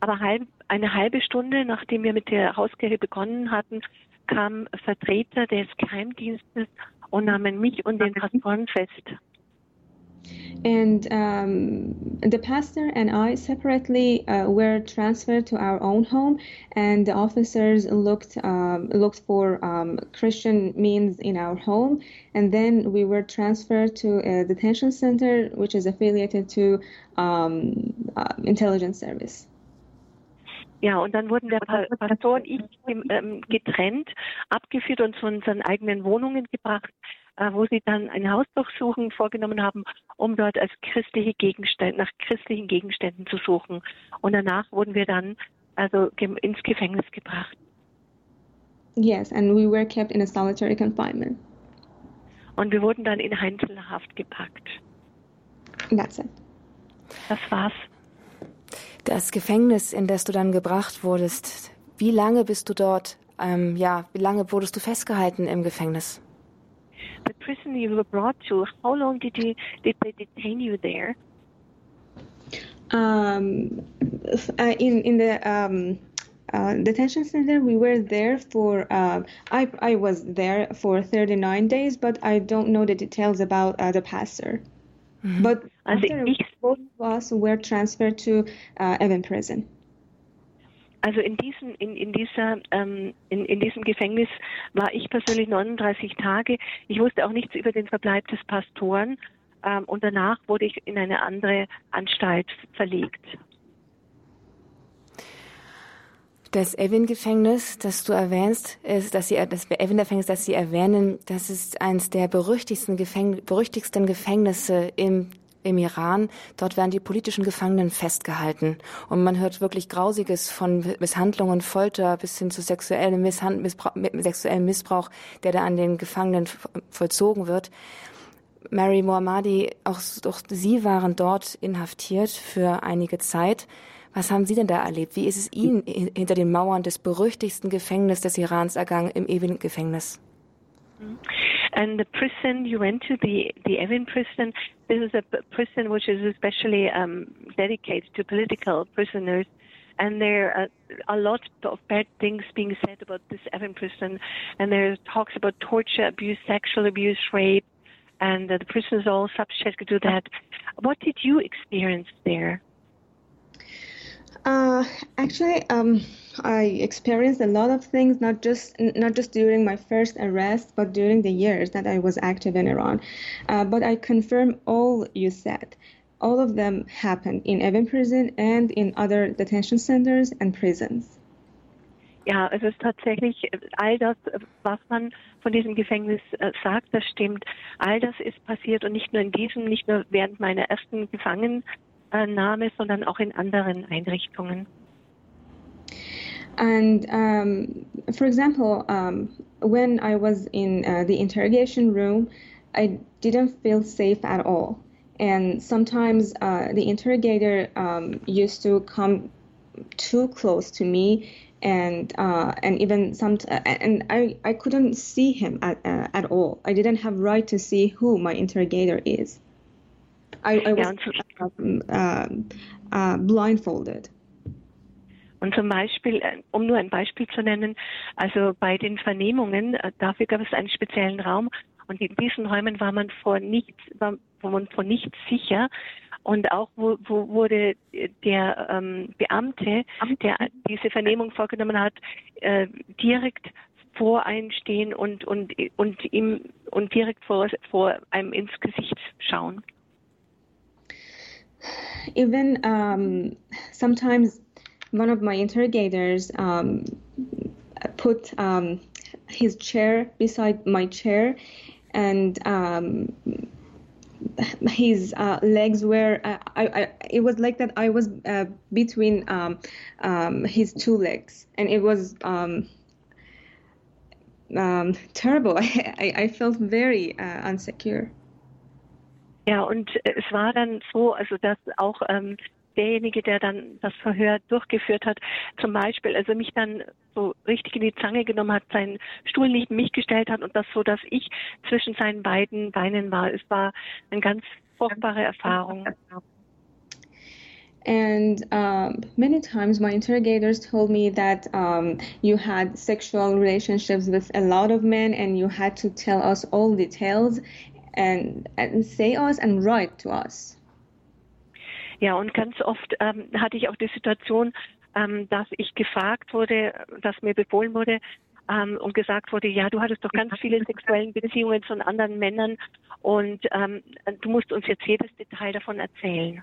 Aber halb, eine halbe Stunde, nachdem wir mit der Hauskirche begonnen hatten, kam Vertreter des Geheimdienstes und nahmen mich und den Pastoren fest. And um, the pastor and I separately uh, were transferred to our own home, and the officers looked um, looked for um, Christian means in our home, and then we were transferred to a detention center, which is affiliated to um, uh, intelligence service. Ja, und dann wurden der Pastor und ich ähm, getrennt, abgeführt und zu unseren eigenen Wohnungen gebracht, äh, wo sie dann eine Hausdurchsuchung vorgenommen haben, um dort als christliche Gegenstände, nach christlichen Gegenständen zu suchen. Und danach wurden wir dann also ins Gefängnis gebracht. Yes, and we were kept in a solitary confinement. Und wir wurden dann in Einzelhaft gepackt. That's it. Das war's. Das Gefängnis, in das du dann gebracht wurdest, wie lange bist du dort, ähm, ja, wie lange wurdest du festgehalten im Gefängnis? The prison you were brought to, how long did you did they detain you there? Um, uh, in in the um, uh, detention center, we were there for. Uh, I I was there for 39 days, but I don't know the details about uh, the pastor. Mm -hmm. But also ich, both of us were transferred to uh, Evan Prison. Also in diesem, in, in, dieser, ähm, in, in diesem Gefängnis war ich persönlich 39 Tage. Ich wusste auch nichts über den Verbleib des Pastoren ähm, und danach wurde ich in eine andere Anstalt verlegt. Das Evin-Gefängnis, das du erwähnst, ist, dass sie, das Evin-Gefängnis, das sie erwähnen, das ist eines der berüchtigsten, Gefäng berüchtigsten Gefängnisse im im Iran. Dort werden die politischen Gefangenen festgehalten. Und man hört wirklich Grausiges von Misshandlungen, Folter bis hin zu sexuellem Missbrauch, Missbrauch, der da an den Gefangenen vollzogen wird. Mary Mohammadi, auch, auch Sie waren dort inhaftiert für einige Zeit. Was haben Sie denn da erlebt? Wie ist es Ihnen hinter den Mauern des berüchtigsten Gefängnisses des Irans ergangen, im ewigen Gefängnis? And the prison you went to, the the Evin prison, this is a prison which is especially um, dedicated to political prisoners. And there are a lot of bad things being said about this Evin prison. And there talks about torture, abuse, sexual abuse, rape, and uh, the prisoners are all subject to that. What did you experience there? Uh, actually, um, I experienced a lot of things, not just not just during my first arrest, but during the years that I was active in Iran. Uh, but I confirm all you said. All of them happened in Evin prison and in other detention centers and prisons. Ja, es ist tatsächlich all das, was man von diesem Gefängnis äh, sagt, das stimmt. All das ist passiert und nicht nur in diesem, nicht nur während meiner ersten Gefangen Name, sondern auch in anderen Einrichtungen. And um, for example, um, when I was in uh, the interrogation room, I didn't feel safe at all. And sometimes uh, the interrogator um, used to come too close to me, and uh, and even some and I, I couldn't see him at uh, at all. I didn't have right to see who my interrogator is. I, I was ja, uh, uh, blindfolded. Und zum Beispiel, äh, um nur ein Beispiel zu nennen, also bei den Vernehmungen, äh, dafür gab es einen speziellen Raum und in diesen Räumen war man vor nichts, war man vor nichts sicher. Und auch wo, wo wurde der ähm, Beamte, der diese Vernehmung vorgenommen hat, äh, direkt vor einem stehen und und und ihm und direkt vor vor einem ins Gesicht schauen. Even um, sometimes one of my interrogators um, put um, his chair beside my chair and um, his uh, legs were uh, I, I, it was like that i was uh, between um, um, his two legs and it was terrible. [laughs] I, I, felt very uh, unsecure Ja, und es war dann so, also dass auch ähm, derjenige, der dann das Verhör durchgeführt hat, zum Beispiel, also mich dann so richtig in die Zange genommen hat, seinen Stuhl neben mich gestellt hat und das so, dass ich zwischen seinen beiden Beinen war. Es war eine ganz furchtbare Erfahrung. And um, many times my interrogators told me that um, you had sexual relationships with a lot of men and you had to tell us all details and, and say us and write to us. Ja, und ganz oft ähm, hatte ich auch die Situation, ähm, dass ich gefragt wurde, dass mir befohlen wurde ähm, und gesagt wurde, ja, du hattest doch ganz viele sexuelle Beziehungen zu anderen Männern und ähm, du musst uns jetzt jedes Detail davon erzählen.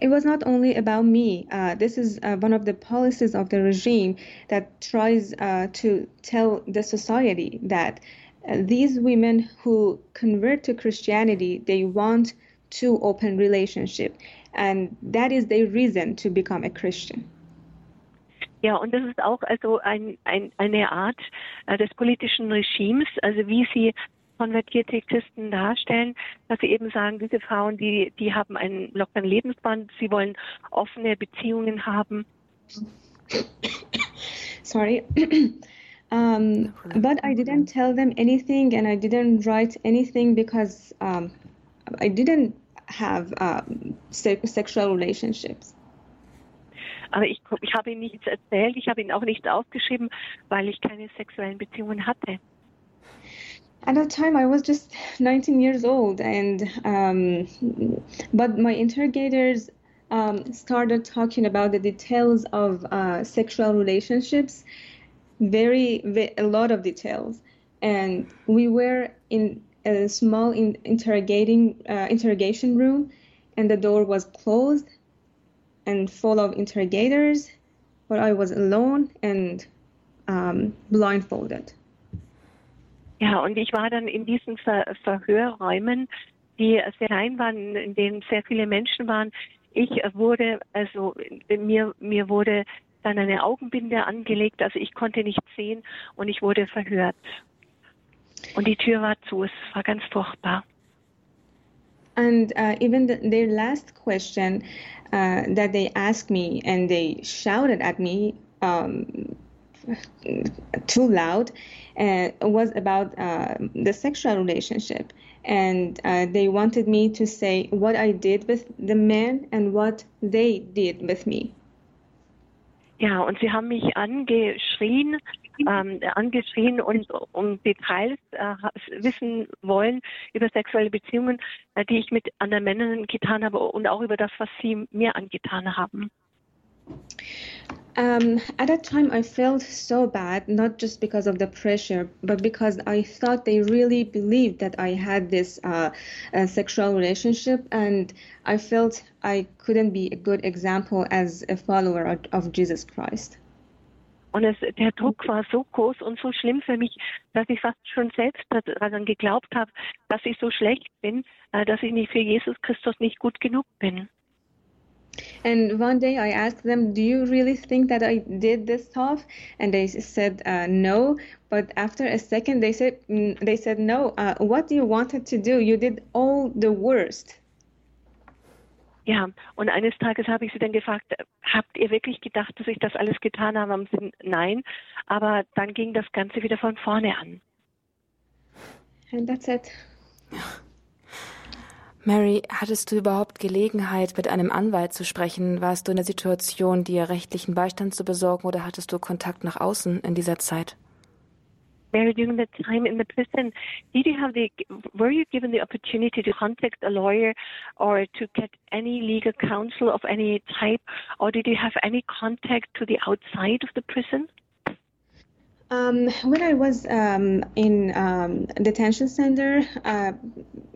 It was not only about me. Uh, this is uh, one of the policies of the regime that tries uh, to tell the society that these women who convert to Christianity, they want to open relationship, and that is their reason to become a Christian. Ja, und das ist auch also ein, ein, eine Art äh, des politischen Regimes, also wie sie konvertierte Christen darstellen, dass sie eben sagen, diese Frauen, die, die haben einen lockeren Lebensband, sie wollen offene Beziehungen haben. Sorry. [clears throat] [clears throat] um, but I didn't tell them anything and I didn't write anything because um, I didn't have um, se sexual relationships. Aber ich, ich habe ihnen nichts erzählt, ich habe ihnen auch nichts aufgeschrieben, weil ich keine sexuellen Beziehungen hatte. At that time, I was just 19 years old, and um, but my interrogators um, started talking about the details of uh, sexual relationships, very, ve- a lot of details, and we were in a small in- interrogating uh, interrogation room, and the door was closed and full of interrogators, but I was alone and um, blindfolded. Ja, und ich war dann in diesen Ver Verhörräumen, die sehr klein waren, in denen sehr viele Menschen waren. Ich wurde, also mir, mir wurde dann eine Augenbinde angelegt, also ich konnte nicht sehen und ich wurde verhört. Und die Tür war zu, es war ganz furchtbar. And uh, even the, their last question uh, that they asked me and they shouted at me um, too loud uh, was about uh, the sexual relationship. And uh, they wanted me to say what I did with the men and what they did with me. Ja, und sie haben mich angeschrien, ähm, angeschrien und um Details äh, wissen wollen über sexuelle Beziehungen, äh, die ich mit anderen Männern getan habe und auch über das, was sie mir angetan haben. Um, at that time, I felt so bad, not just because of the pressure, but because I thought they really believed that I had this uh, uh, sexual relationship, and I felt I couldn't be a good example as a follower of, of Jesus Christ. Und es, der Druck war so groß und so schlimm für mich, dass ich fast schon selbst daran geglaubt habe, dass ich so schlecht bin, äh, dass ich nicht für Jesus Christus nicht gut genug bin. And one day I asked them, Do you really think that I did this stuff? And they said, uh, No. But after a second, they said, they said No. Uh, what do you wanted to do? You did all the worst. Ja, und eines Tages habe ich sie dann gefragt, habt ihr wirklich gedacht, dass ich das alles getan habe? Haben sie, nein, aber dann ging das Ganze wieder von vorne an. And that's it. Mary, hattest du überhaupt Gelegenheit, mit einem Anwalt zu sprechen? Warst du in der Situation, dir rechtlichen Beistand zu besorgen oder hattest du Kontakt nach außen in dieser Zeit? Mary, during the time in the prison, did you have the, were you given the opportunity to contact a lawyer or to get any legal counsel of any type, or did you have any contact to the outside of the prison? Um, when I was um, in um, detention center, uh,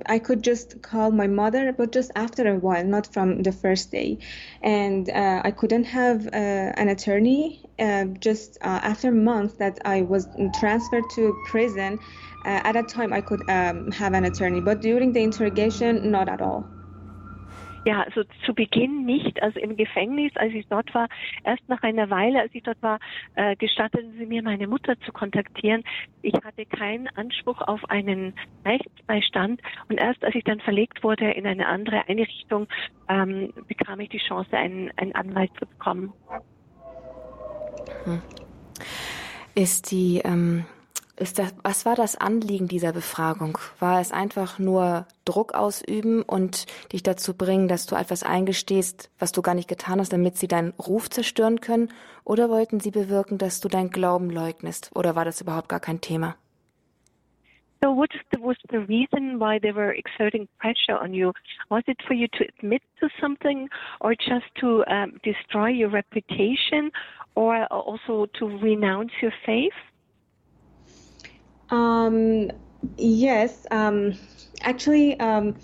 I could just call my mother, but just after a while, not from the first day. And uh, I couldn't have uh, an attorney. Uh, just uh, after months that I was transferred to prison, uh, at that time I could um, have an attorney. But during the interrogation, not at all. Ja, also zu Beginn nicht, also im Gefängnis, als ich dort war, erst nach einer Weile, als ich dort war, äh, gestatteten sie mir, meine Mutter zu kontaktieren. Ich hatte keinen Anspruch auf einen Rechtsbeistand und erst als ich dann verlegt wurde in eine andere Einrichtung, ähm, bekam ich die Chance, einen, einen Anwalt zu bekommen. Ist die ähm, Ist das, was war das Anliegen dieser Befragung? War es einfach nur Druck ausüben und dich dazu bringen, dass du etwas eingestehst, was du gar nicht getan hast, damit sie deinen Ruf zerstören können? Oder wollten sie bewirken, dass du deinen Glauben leugnest? Oder war das überhaupt gar kein Thema? So, what was the reason why they were exerting pressure on you? Was it for you to admit to something, or just to um, destroy your reputation, or also to renounce your faith? Um, yes, um, actually, um,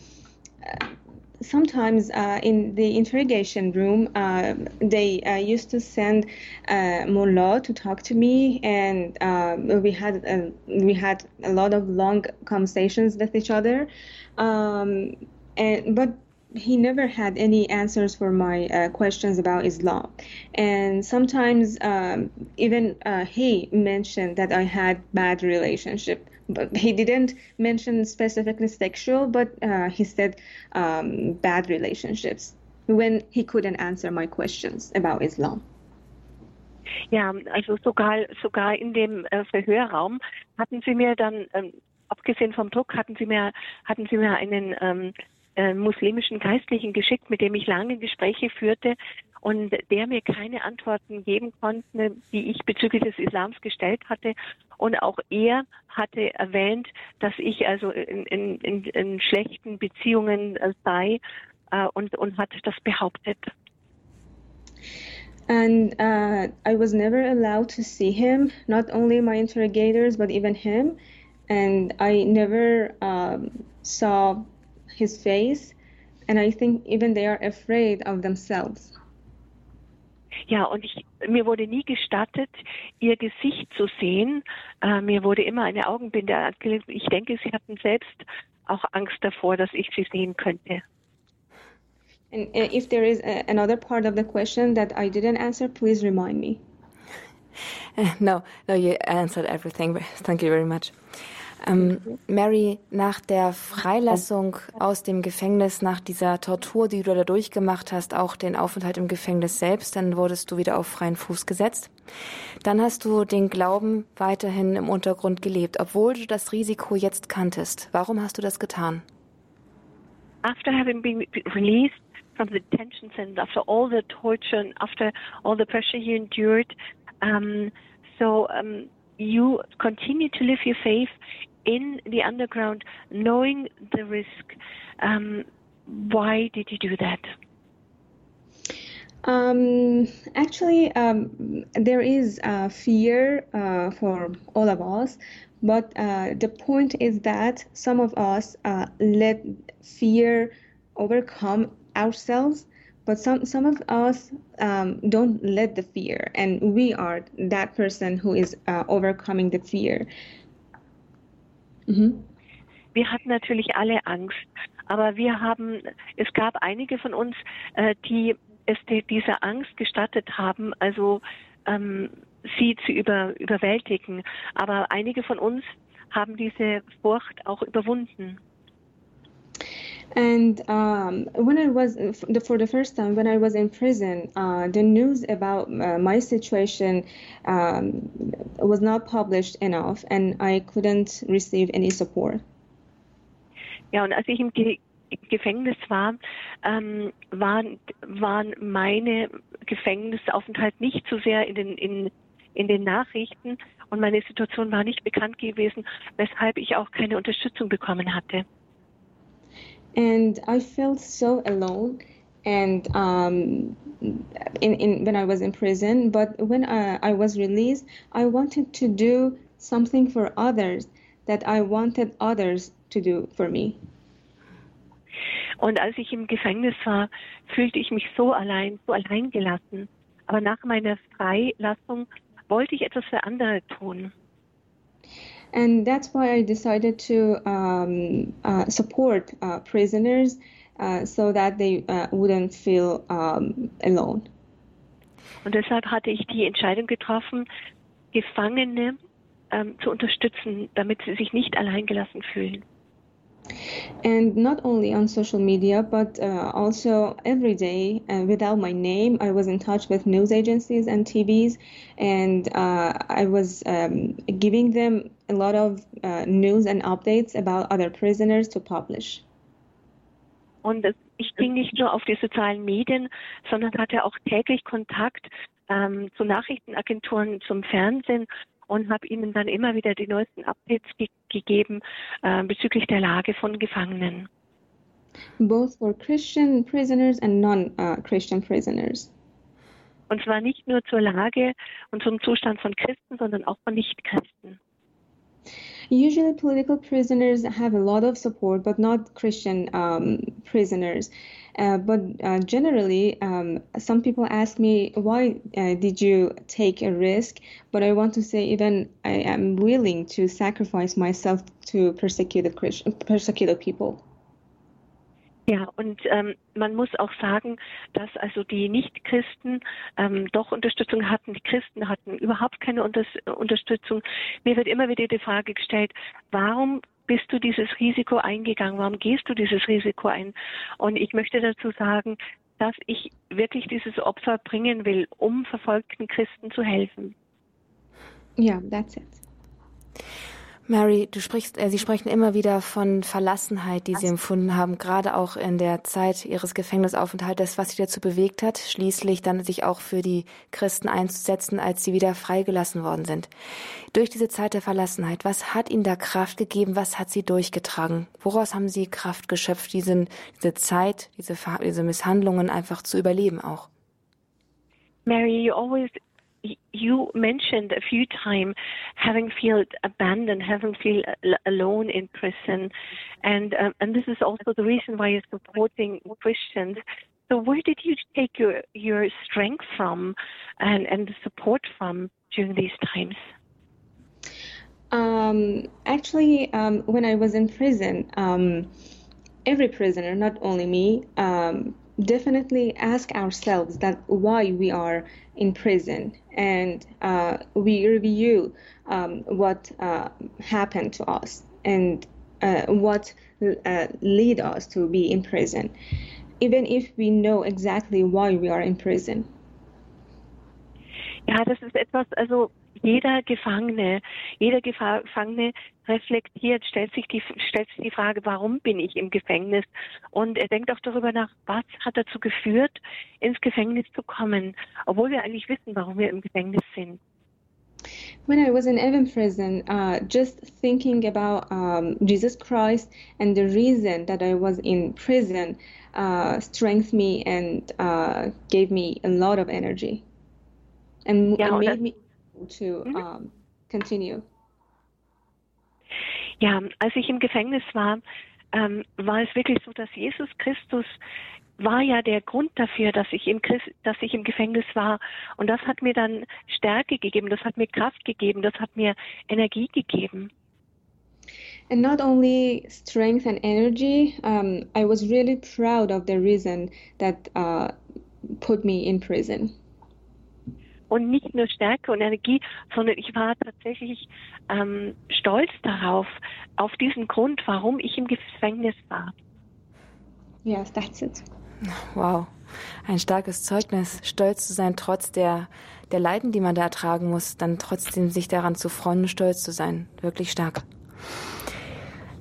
sometimes uh, in the interrogation room, uh, they uh, used to send uh, mullah to talk to me, and um, we had uh, we had a lot of long conversations with each other. Um, and but he never had any answers for my uh, questions about Islam. And sometimes um, even uh, he mentioned that I had bad relationship. But he didn't mention specifically sexual, but uh, he said um, bad relationships when he couldn't answer my questions about Islam. Ja, also sogar, sogar in dem äh, Verhörraum hatten sie mir dann, ähm, abgesehen vom Druck, hatten sie mir, hatten sie mir einen ähm, äh, muslimischen Geistlichen geschickt, mit dem ich lange Gespräche führte und der mir keine Antworten geben konnte, die ich bezüglich des Islams gestellt hatte. Und auch er hatte erwähnt, dass ich also in, in, in, schlechten Beziehungen sei äh, und, und hat das behauptet. And uh, I was never allowed to see him, not only my interrogators, but even him. And I never um, saw his face, and I think even they are afraid of themselves. Ja, und ich, mir wurde nie gestattet, ihr Gesicht zu sehen. Äh, mir wurde immer eine Augenbinde angelegt. Ich denke, sie hatten selbst auch Angst davor, dass ich sie sehen könnte. And uh, if there is a, another part of the question that I didn't answer, please remind me. [laughs] No, no, you answered everything. [laughs] Thank you very much. Ähm, Mary, nach der Freilassung aus dem Gefängnis, nach dieser Tortur, die du da durchgemacht hast, auch den Aufenthalt im Gefängnis selbst, dann wurdest du wieder auf freien Fuß gesetzt. Dann hast du den Glauben weiterhin im Untergrund gelebt, obwohl du das Risiko jetzt kanntest. Warum hast du das getan? After having been released from the detention center, after all the torture and after all the pressure you endured, um, so um, you continue to live your faith in the underground, knowing the risk. Um, why did you do that? Um, actually, um, there is fear uh, for all of us, but uh, the point is that some of us uh, let fear overcome ourselves, but some some of us um, don't let the fear, and we are that person who is uh, overcoming the fear. Mhm. Wir hatten natürlich alle Angst, aber wir haben, es gab einige von uns, äh, die es die, dieser Angst gestattet haben, also ähm, sie zu über, überwältigen. Aber einige von uns haben diese Furcht auch überwunden. And um, when I was for the first time when I was in prison, uh, the news about uh, my situation um, was not published enough, and I couldn't receive any support. Ja, und als ich im Ge Gefängnis war, ähm, waren, waren meine Gefängnisaufenthalt nicht so sehr in den, in, in den Nachrichten und meine Situation war nicht bekannt gewesen, weshalb ich auch keine Unterstützung bekommen hatte. And I felt so alone. And um, in, in when I was in prison, but when I, I was released, I wanted to do something for others that I wanted others to do for me. Und als ich im Gefängnis war, fühlte ich mich so allein, so allein gelassen. Aber nach meiner Freilassung wollte ich etwas für andere tun. And that's why I decided to um, uh, support uh, prisoners uh, so that they uh, wouldn't feel um, alone. Und deshalb hatte ich die Entscheidung getroffen, Gefangene ähm, zu unterstützen, damit sie sich nicht alleingelassen fühlen. And not only on social media but uh, also every day uh, without my name i was in touch with news agencies and tvs and uh, i was um, giving them a lot of uh, news and updates about other prisoners to publish. Und ich ging nicht nur auf die sozialen Medien, sondern hatte auch täglich Kontakt ähm, zu Nachrichtenagenturen, zum Fernsehen und habe ihnen dann immer wieder die neuesten Updates ge gegeben äh, bezüglich der Lage von Gefangenen. both for christian prisoners and non-christian prisoners Und zwar nicht nur zur Lage und zum Zustand von Christen, sondern auch von Nichtchristen. Usually, political prisoners have a lot of support, but not Christian um, prisoners. Uh, but uh, generally, um, some people ask me, why uh, did you take a risk? But I want to say, even I am willing to sacrifice myself to persecuted Christian, persecuted people. Ja, und ähm, man muss auch sagen, dass also die Nichtchristen ähm, doch Unterstützung hatten. Die Christen hatten überhaupt keine Unter Unterstützung. Mir wird immer wieder die Frage gestellt, warum bist du dieses Risiko eingegangen? Warum gehst du dieses Risiko ein? Und ich möchte dazu sagen, dass ich wirklich dieses Opfer bringen will, um verfolgten Christen zu helfen. Yeah, that's it. Mary, du sprichst, äh, Sie sprechen immer wieder von Verlassenheit, die Sie empfunden haben, gerade auch in der Zeit Ihres Gefängnisaufenthaltes, was Sie dazu bewegt hat, schließlich dann sich auch für die Christen einzusetzen, als Sie wieder freigelassen worden sind. Durch diese Zeit der Verlassenheit, was hat Ihnen da Kraft gegeben? Was hat Sie durchgetragen? Woraus haben Sie Kraft geschöpft, diesen, diese Zeit, diese, diese Misshandlungen einfach zu überleben auch? Mary, you always you mentioned a few times having felt abandoned, having feel al- alone in prison, and um, and this is also the reason why you're supporting Christians. So where did you take your your strength from, and and the support from during these times? Um, actually, um, when I was in prison, um, every prisoner, not only me, um, definitely ask ourselves that why we are in prison, and uh, we review um, what uh, happened to us and uh, what uh, lead us to be in prison, even if we know exactly why we are in prison. Ja, das ist also jeder Gefangene, jeder Gefa- Gefangene reflektiert, stellt sich, die, stellt sich die Frage, warum bin ich im Gefängnis? Und er denkt auch darüber nach, was hat dazu geführt, ins Gefängnis zu kommen, obwohl wir eigentlich wissen, warum wir im Gefängnis sind. When I was in Evan prison, uh, just thinking about um, Jesus Christ and the reason that I was in prison uh, strengthened me and uh, gave me a lot of energy and, Yeah, and made me to Mhm. um, continue. Ja, als ich im Gefängnis war, ähm, war es wirklich so, dass Jesus Christus war ja der Grund dafür, dass ich im Christ, dass ich im Gefängnis war. Und das hat mir dann Stärke gegeben, das hat mir Kraft gegeben, das hat mir Energie gegeben. And not only strength and energy, um, I was really proud of the reason that uh, put me in prison. Und nicht nur Stärke und Energie, sondern ich war tatsächlich ähm, stolz darauf, auf diesen Grund, warum ich im Gefängnis war. Yes, that's it. Wow, ein starkes Zeugnis, stolz zu sein, trotz der, der Leiden, die man da ertragen muss, dann trotzdem sich daran zu freuen stolz zu sein. Wirklich stark.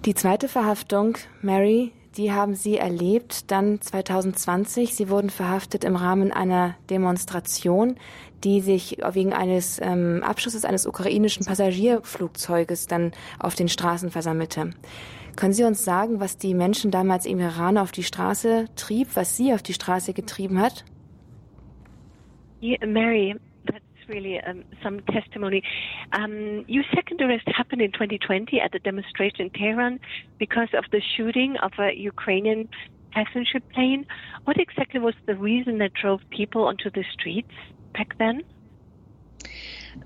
Die zweite Verhaftung, Mary, die haben Sie erlebt, dann 2020. Sie wurden verhaftet im Rahmen einer Demonstration, die sich wegen eines ähm, Abschusses eines ukrainischen Passagierflugzeuges dann auf den Straßen versammelte. Können Sie uns sagen, was die Menschen damals im Iran auf die Straße trieb, was Sie auf die Straße getrieben hat? Yeah, Mary, that's really um, some testimony. Um, your second arrest happened in 2020 at a demonstration in Tehran because of the shooting of a Ukrainian passenger plane. What exactly was the reason that drove people onto the streets back then?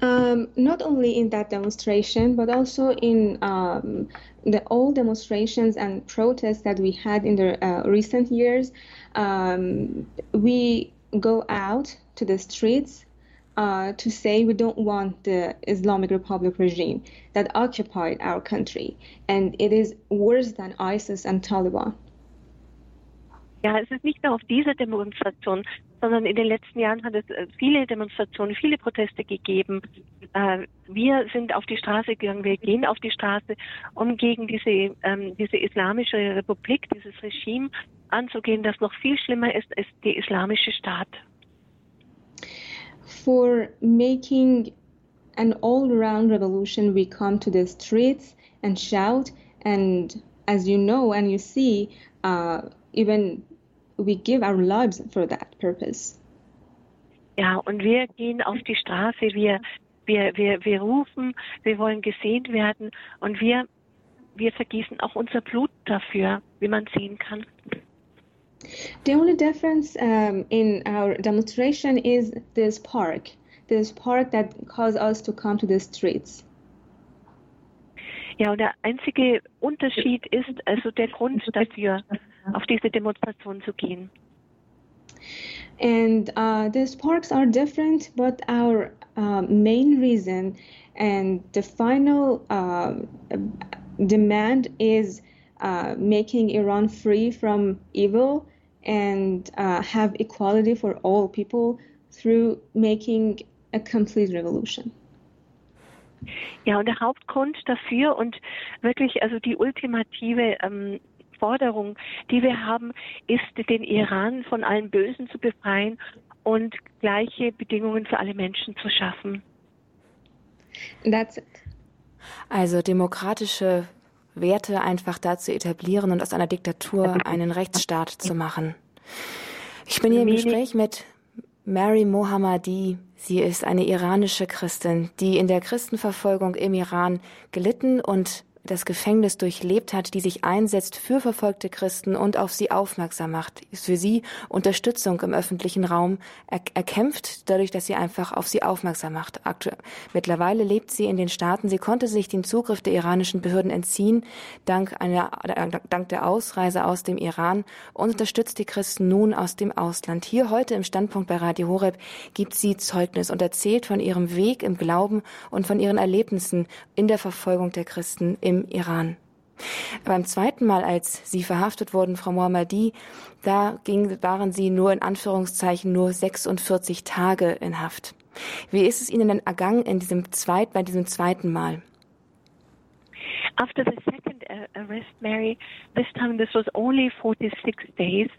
Um, not only in that demonstration, but also in um, the all demonstrations and protests that we had in the uh, recent years. Um, we go out to the streets uh, to say we don't want the Islamic Republic regime that occupied our country, and it is worse than ISIS and Taliban. Ja, es ist nicht nur auf dieser Demonstration, sondern in den letzten Jahren hat es äh, viele Demonstrationen, viele Proteste gegeben. Äh, wir sind auf die Straße gegangen, wir gehen auf die Straße, um gegen diese, ähm, diese islamische Republik, dieses Regime anzugehen, das noch viel schlimmer ist als der islamische Staat. For making an all-around revolution, we come to the streets and shout, and as you know and you see, uh, even we give our lives for that purpose. Ja, und wir gehen auf die Straße, wir, wir, wir, wir rufen, wir wollen gesehen werden und wir, wir vergießen auch unser Blut dafür, wie man sehen kann. The only difference um, in our demonstration is this park, this park that caused us to come to the streets. Ja, und der einzige Unterschied ist also der Grund dafür, auf diese Demonstration zu gehen. And uh, these parks are different, but our uh, main reason and the final uh, demand is uh, making Iran free from evil and uh, have equality for all people through making a complete revolution. Ja, und der Hauptgrund dafür und wirklich also die ultimative ähm, Forderung, die wir haben, ist, den Iran von allem Bösen zu befreien und gleiche Bedingungen für alle Menschen zu schaffen. That's it. Also demokratische Werte einfach da zu etablieren und aus einer Diktatur einen Rechtsstaat zu machen. Ich bin hier im Gespräch mit Mary Mohammadi. Sie ist eine iranische Christin, die in der Christenverfolgung im Iran gelitten und das Gefängnis durchlebt hat, die sich einsetzt für verfolgte Christen und auf sie aufmerksam macht, ist für sie Unterstützung im öffentlichen Raum er erkämpft, dadurch, dass sie einfach auf sie aufmerksam macht. Aktuell. Mittlerweile lebt sie in den Staaten. Sie konnte sich den Zugriff der iranischen Behörden entziehen, dank, einer, dank der Ausreise aus dem Iran und unterstützt die Christen nun aus dem Ausland. Hier heute im Standpunkt bei Radio Horeb gibt sie Zeugnis und erzählt von ihrem Weg im Glauben und von ihren Erlebnissen in der Verfolgung der Christen im Iran. Beim zweiten Mal, als Sie verhaftet wurden, Frau Mohammadi, da ging, waren Sie nur in Anführungszeichen nur 46 Tage in Haft. Wie ist es Ihnen denn ergangen in diesem zweit, bei diesem zweiten Mal? After the second arrest, Mary, this time this was only 46 days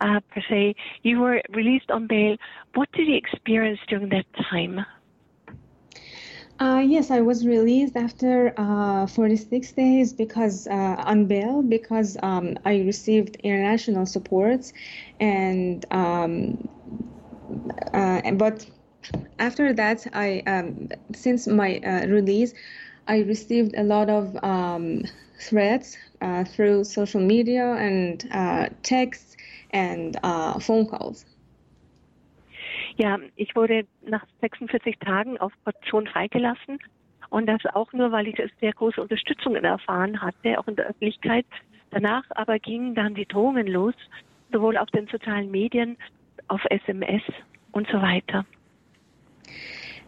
uh, per se. You were released on bail. What did you experience during that time? Uh, yes, I was released after uh, 46 days because uh, on bail because um, I received international supports, and um, uh, but after that, I um, since my uh, release, I received a lot of um, threats uh, through social media and texts and phone calls. Ja, ich wurde nach 46 Tagen auf Kaution freigelassen. Und das auch nur, weil ich sehr große Unterstützung erfahren hatte, auch in der Öffentlichkeit. Danach aber gingen dann die Drohungen los, sowohl auf den sozialen Medien, auf SMS und so weiter.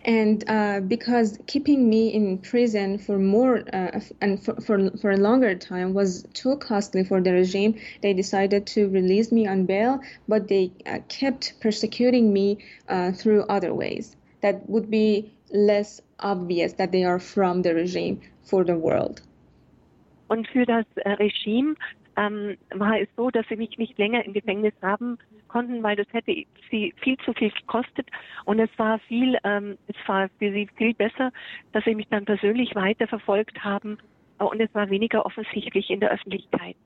And uh, because keeping me in prison for more uh, and for, for, for a longer time was too costly for the regime they decided to release me on bail but they uh, kept persecuting me uh, through other ways that would be less obvious that they are from the regime for the world. Und für das äh, Regime ähm, war es so, dass sie mich nicht länger im Gefängnis haben konnten, weil das hätte sie viel zu viel gekostet und es war viel, ähm, es war für sie viel besser, dass sie mich dann persönlich weiterverfolgt haben und es war weniger offensichtlich in der Öffentlichkeit.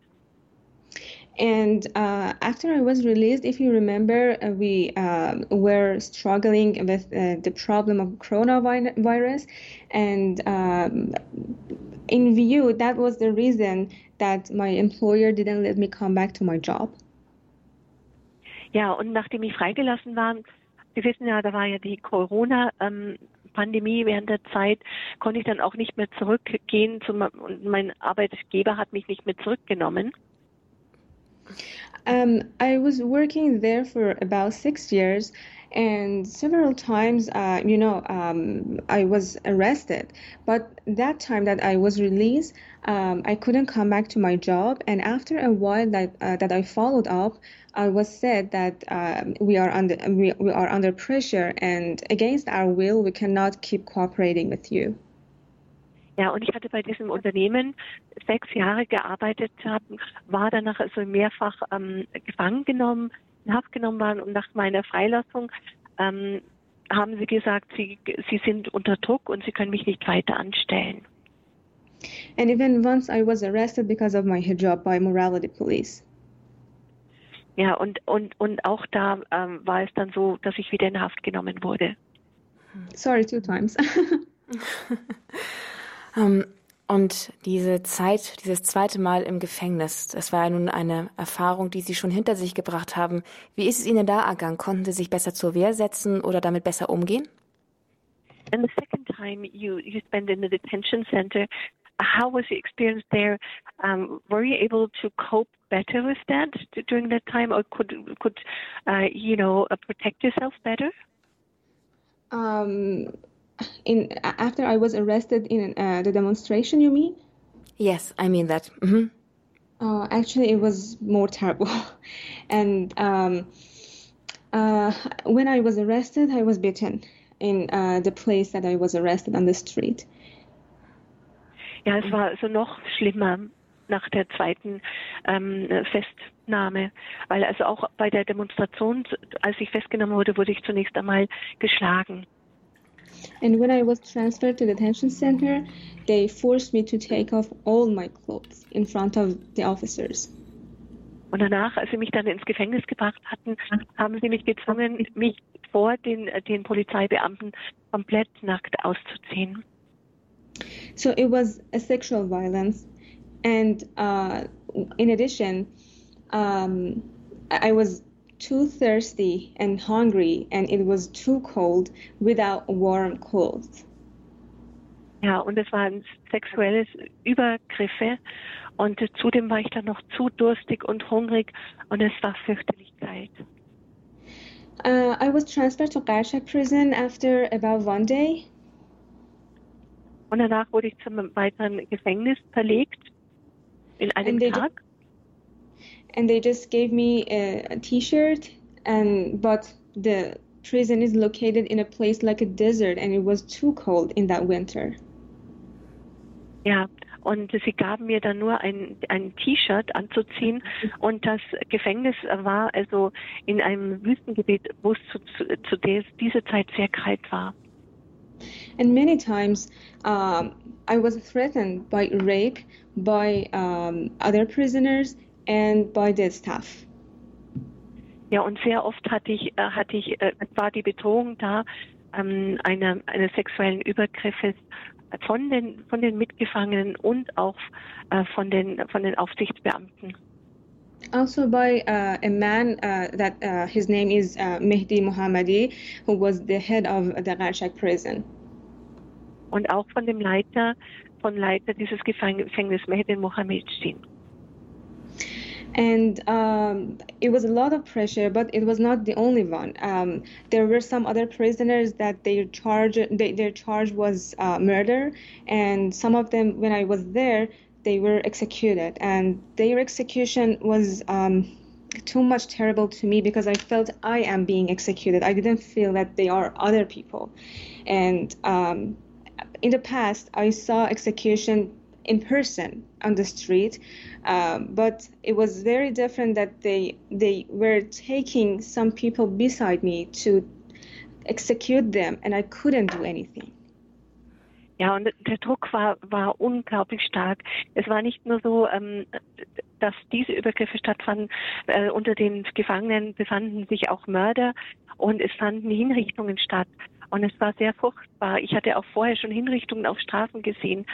And uh, after I was released, if you remember, uh, we uh, were struggling with uh, the problem of coronavirus. And um, in view, that was the reason that my employer didn't let me come back to my job. Ja, und nachdem ich freigelassen war, Sie wissen ja, da war ja die Corona-Pandemie ähm, während der Zeit, konnte ich dann auch nicht mehr zurückgehen zum, und mein Arbeitgeber hat mich nicht mehr zurückgenommen. Um, I was working there for about six years, and several times, uh, you know, um, I was arrested. But that time that I was released, um, I couldn't come back to my job. And after a while that uh, that I followed up, I was said that um, we are under we, we are under pressure, and against our will, we cannot keep cooperating with you. Ja, und ich hatte bei diesem Unternehmen sechs Jahre gearbeitet, war danach also mehrfach ähm, gefangen genommen, in Haft genommen worden und nach meiner Freilassung ähm, haben sie gesagt, sie, sie sind unter Druck und sie können mich nicht weiter anstellen. And even once I was arrested because of my hijab by morality police. Ja, und, und, und auch da ähm, war es dann so, dass ich wieder in Haft genommen wurde. Sorry, two times. Ähm, [laughs] [laughs] und diese Zeit, dieses zweite Mal im Gefängnis, das war ja nun eine Erfahrung, die Sie schon hinter sich gebracht haben. Wie ist es Ihnen da ergangen? Konnten Sie sich besser zur Wehr setzen oder damit besser umgehen? And the second time you, you spent in the detention center, how was the experience there? Um, were you able to cope better with that during that time, or could could uh, you know uh, protect yourself better? Um, in after I was arrested in uh, the demonstration, you mean? Yes, I mean that. Mhm. Uh, actually, it was more terrible. [laughs] and um, uh, when I was arrested, I was beaten in uh, the place that I was arrested on the street. Ja, es war also noch schlimmer nach der zweiten ähm, Festnahme, weil also auch bei der Demonstration, als ich festgenommen wurde, wurde ich zunächst einmal geschlagen. And when I was transferred to the detention center, they forced me to take off all my clothes in front of the officers. Und danach, als sie mich dann ins Gefängnis gebracht hatten, haben sie mich gezwungen, mich vor den, den Polizeibeamten komplett nackt auszuziehen. So it was a sexual violence. And uh, in addition, um, I was too thirsty and hungry, and it was too cold without warm clothes. Ja, und es waren sexuelle Übergriffe und zudem war ich dann noch zu durstig und hungrig und es war fürchterlich kalt. Uh, I was transferred to Karshak prison after about one day. Und danach wurde ich zum weiteren Gefängnis verlegt in einem Tag. And they just gave me a, a t-shirt and but the prison is located in a place like a desert and it was too cold in that winter Ja, und sie gaben mir dann nur ein, ein T-Shirt anzuziehen und das Gefängnis war also in einem Wüstengebiet, wo es zu, zu, zu der, dieser Zeit sehr kalt war. and many times um, i was threatened by rape by um, other prisoners and by the staff Ja, und sehr oft hatte ich, äh, hatte ich, äh, war die Bedrohung da, ähm, einer, eines sexuellen Übergriffes von den, von den Mitgefangenen und auch äh, von den, von den Aufsichtsbeamten. also by uh, a man uh, that uh, his name is uh, Mehdi Mohammadi, who was the head of the Garshak prison. Und auch von dem Leiter, von Leiter dieses Gefäng- Gefängnisses, Mehdin Mohammedstin. And um, it was a lot of pressure, but it was not the only one. Um, there were some other prisoners that their charge they, their charge was uh, murder, and some of them, when I was there, they were executed, and their execution was. Um, too much terrible to me because I felt I am being executed. I didn't feel that they are other people. And um, in the past, I saw execution in person on the street, um, but it was very different that they they were taking some people beside me to execute them, and I couldn't do anything. Ja, und der Druck war, war unglaublich stark. Es war nicht nur so, ähm, dass diese Übergriffe stattfanden. Äh, unter den Gefangenen befanden sich auch Mörder und es fanden Hinrichtungen statt. Und es war sehr furchtbar. Ich hatte auch vorher schon Hinrichtungen auf Straßen gesehen.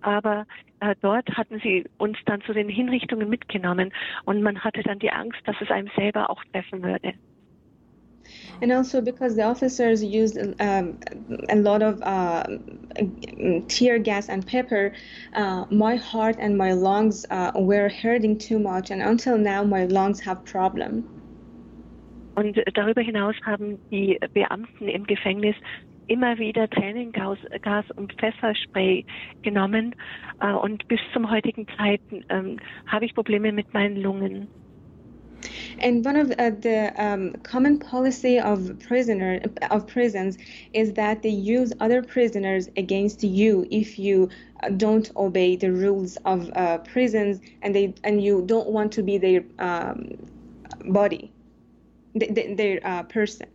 Aber äh, dort hatten sie uns dann zu den Hinrichtungen mitgenommen und man hatte dann die Angst, dass es einem selber auch treffen würde. And also because the officers used um, a lot of uh, tear gas and pepper, uh, my heart and my lungs uh, were hurting too much, and until now my lungs have problem. Und darüber hinaus haben die Beamten im Gefängnis immer wieder Tränengas Gas und Pfefferspray genommen. Äh, und bis zum heutigen Zeiten ähm, habe ich Probleme mit meinen Lungen. And one of uh, the um, common policy of prisoner of prisons is that they use other prisoners against you if you uh, don't obey the rules of uh, prisons and they and you don't want to be their um, body, their uh, person.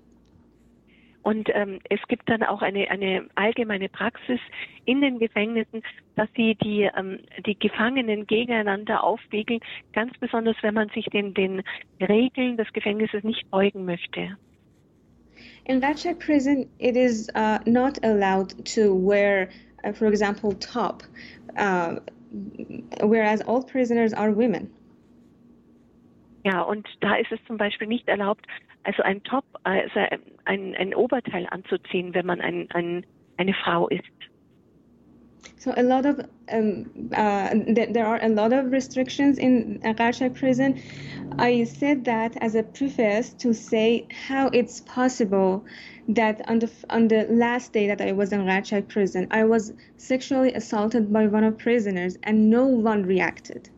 Und ähm, es gibt dann auch eine, eine allgemeine Praxis in den Gefängnissen, dass sie die, ähm, die Gefangenen gegeneinander aufwiegeln, ganz besonders wenn man sich den, den Regeln des Gefängnisses nicht beugen möchte. In Ratchet prison, it is uh, not allowed to wear, uh, for example, top, uh, whereas all prisoners are women. Ja, und da ist es zum Beispiel nicht erlaubt, also ein Top, also ein, ein Oberteil anzuziehen, wenn man ein, ein, eine Frau ist. So a lot of um, uh, th there are a lot of restrictions in Rajak prison. I said that as a preface to say how it's possible that on the on the last day that I was in Rajak prison, I was sexually assaulted by one of prisoners and no one reacted.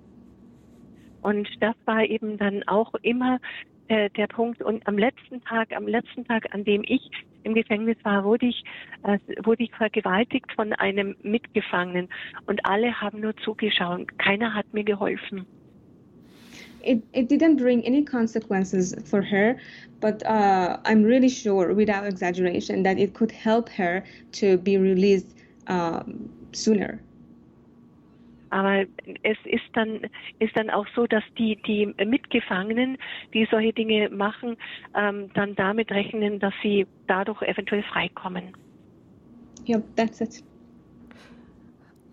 Und das war eben dann auch immer äh, der Punkt. Und am letzten Tag, am letzten Tag, an dem ich im Gefängnis war, wurde ich, äh, wurde ich vergewaltigt von einem Mitgefangenen. Und alle haben nur zugeschaut. Keiner hat mir geholfen. It, it didn't bring any consequences for her, but uh, I'm really sure, without exaggeration, that it could help her to be released uh, sooner. Aber es ist dann, ist dann auch so, dass die, die Mitgefangenen, die solche Dinge machen, ähm, dann damit rechnen, dass sie dadurch eventuell freikommen. Ja, that's it.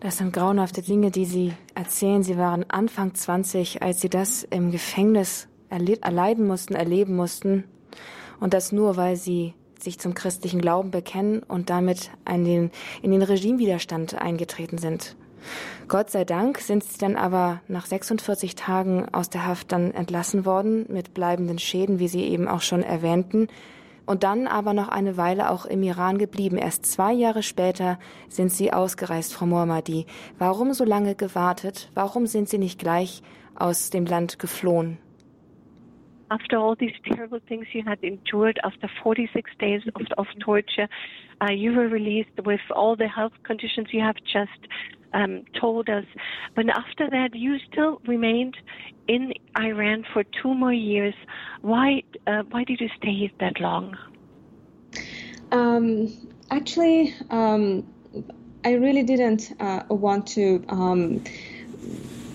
Das sind grauenhafte Dinge, die Sie erzählen. Sie waren Anfang 20, als Sie das im Gefängnis erleiden mussten, erleben mussten. Und das nur, weil Sie sich zum christlichen Glauben bekennen und damit in den, in den Regimewiderstand eingetreten sind. Gott sei Dank sind sie dann aber nach 46 Tagen aus der Haft dann entlassen worden mit bleibenden Schäden, wie Sie eben auch schon erwähnten. Und dann aber noch eine Weile auch im Iran geblieben. Erst zwei Jahre später sind Sie ausgereist, Frau Mohammadi. Warum so lange gewartet? Warum sind Sie nicht gleich aus dem Land geflohen? after all these terrible things you had endured, after 46 days of, of torture, uh, you were released with all the health conditions you have just um, told us. But after that, you still remained in Iran for two more years. Why? Uh, why did you stay that long? Um, actually, um, I really didn't uh, want to um,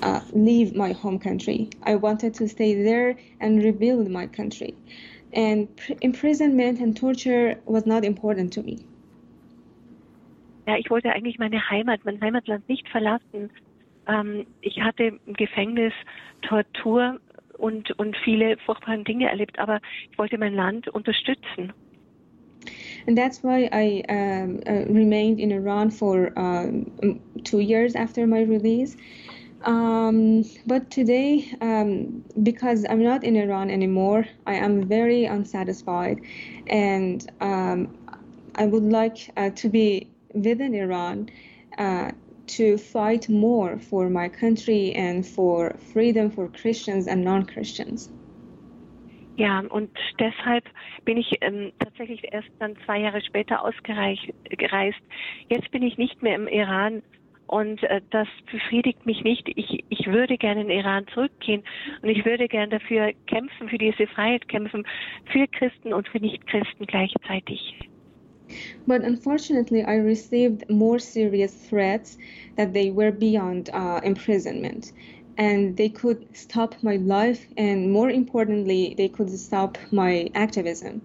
uh, leave my home country. I wanted to stay there and rebuild my country. And imprisonment and torture was not important to me. Ja, ich wollte eigentlich meine Heimat, mein Heimatland nicht verlassen. Ähm, ich hatte im Gefängnis Tortur und, und viele furchtbare Dinge erlebt, aber ich wollte mein Land unterstützen. And that's why I um, uh, remained in Iran for um, two years after my release. Um, but today, um, because I'm not in Iran anymore, I am very unsatisfied, and um, I would like uh, to be within Iran uh, to fight more for my country and for freedom for Christians and non-Christians. Ja, und deshalb bin ich ähm, tatsächlich erst dann zwei Jahre später ausgereist. Jetzt bin ich nicht mehr im Iran und äh, das befriedigt mich nicht. Ich, ich würde gerne in den Iran zurückgehen und ich würde gerne dafür kämpfen, für diese Freiheit kämpfen, für Christen und für Nichtchristen gleichzeitig. But unfortunately, I received more serious threats that they were beyond uh, imprisonment. And they could stop my life, and more importantly, they could stop my activism.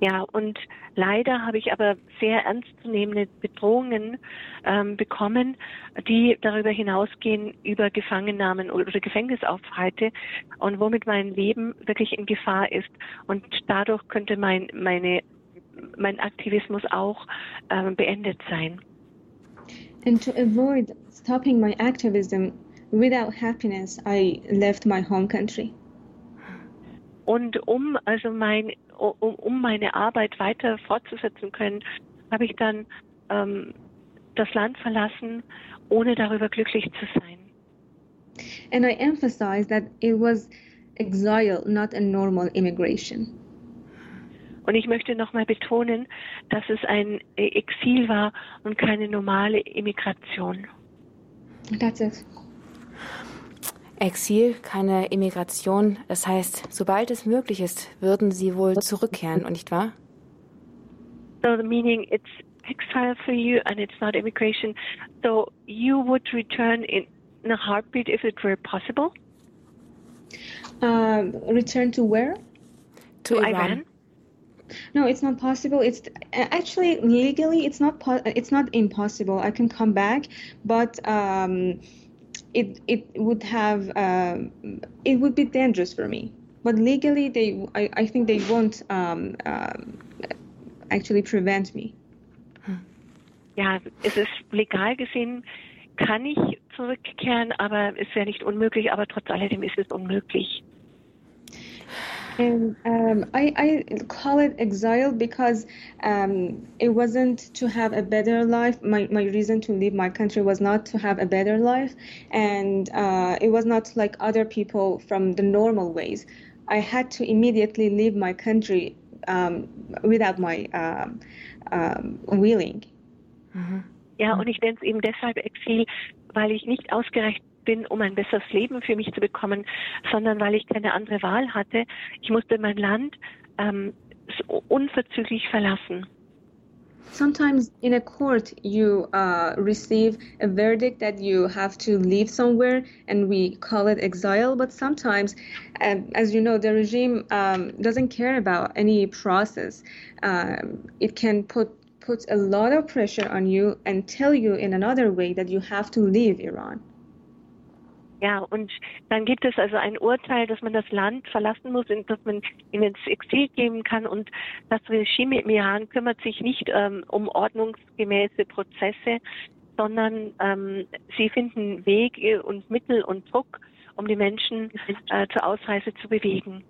Ja, und leider habe ich aber sehr ernstzunehmende Bedrohungen ähm, bekommen, die darüber hinausgehen über Gefangennahmen oder Gefängnisaufhalte und womit mein Leben wirklich in Gefahr ist. Und dadurch könnte mein, meine mein Aktivismus auch ähm, beendet sein. And to avoid stopping my activism without happiness, I left my home country. Und um also mein, um, um meine Arbeit weiter fortzusetzen können, habe ich dann ähm, das Land verlassen, ohne darüber glücklich zu sein. And I emphasize that it was exile, not a normal immigration. Und ich möchte nochmal betonen, dass es ein Exil war und keine normale Immigration. That's it. Exil, keine Immigration. Das heißt, sobald es möglich ist, würden Sie wohl zurückkehren, nicht wahr? So the meaning it's exile for you and it's not immigration. So you would return in, in a heartbeat if it were possible. Um, return to where? To, To Iran. Iran? No, it's not possible. It's actually legally it's not it's not impossible. I can come back, but um, it it would have um, it would be dangerous for me. But legally, they I, I think they won't um, um, actually prevent me. Ja, es ist legal gesehen, kann ich zurückkehren, aber es wäre nicht unmöglich, aber trotz alledem ist es unmöglich. And um, I, I call it exile because um, it wasn't to have a better life. My, my reason to leave my country was not to have a better life, and uh, it was not like other people from the normal ways. I had to immediately leave my country um, without my um, um, willing. Ja, und ich nenne es eben deshalb Exil, weil ich nicht ausgereicht bin, um ein besseres Leben für mich zu bekommen, sondern weil ich keine andere Wahl hatte. Ich musste mein Land ähm, unverzüglich verlassen. Sometimes in a court, you uh, receive a verdict that you have to leave somewhere, and we call it exile. But sometimes, um, as you know, the regime um, doesn't care about any process. It can put put a lot of pressure on you and tell you in another way that you have to leave Iran. Ja, und dann gibt es also ein Urteil, dass man das Land verlassen muss und dass man ihn ins Exil geben kann. Und das Regime im Iran kümmert sich nicht ähm, um ordnungsgemäße Prozesse, sondern ähm, sie finden Wege und Mittel und Druck, um die Menschen äh, zur Ausreise zu bewegen.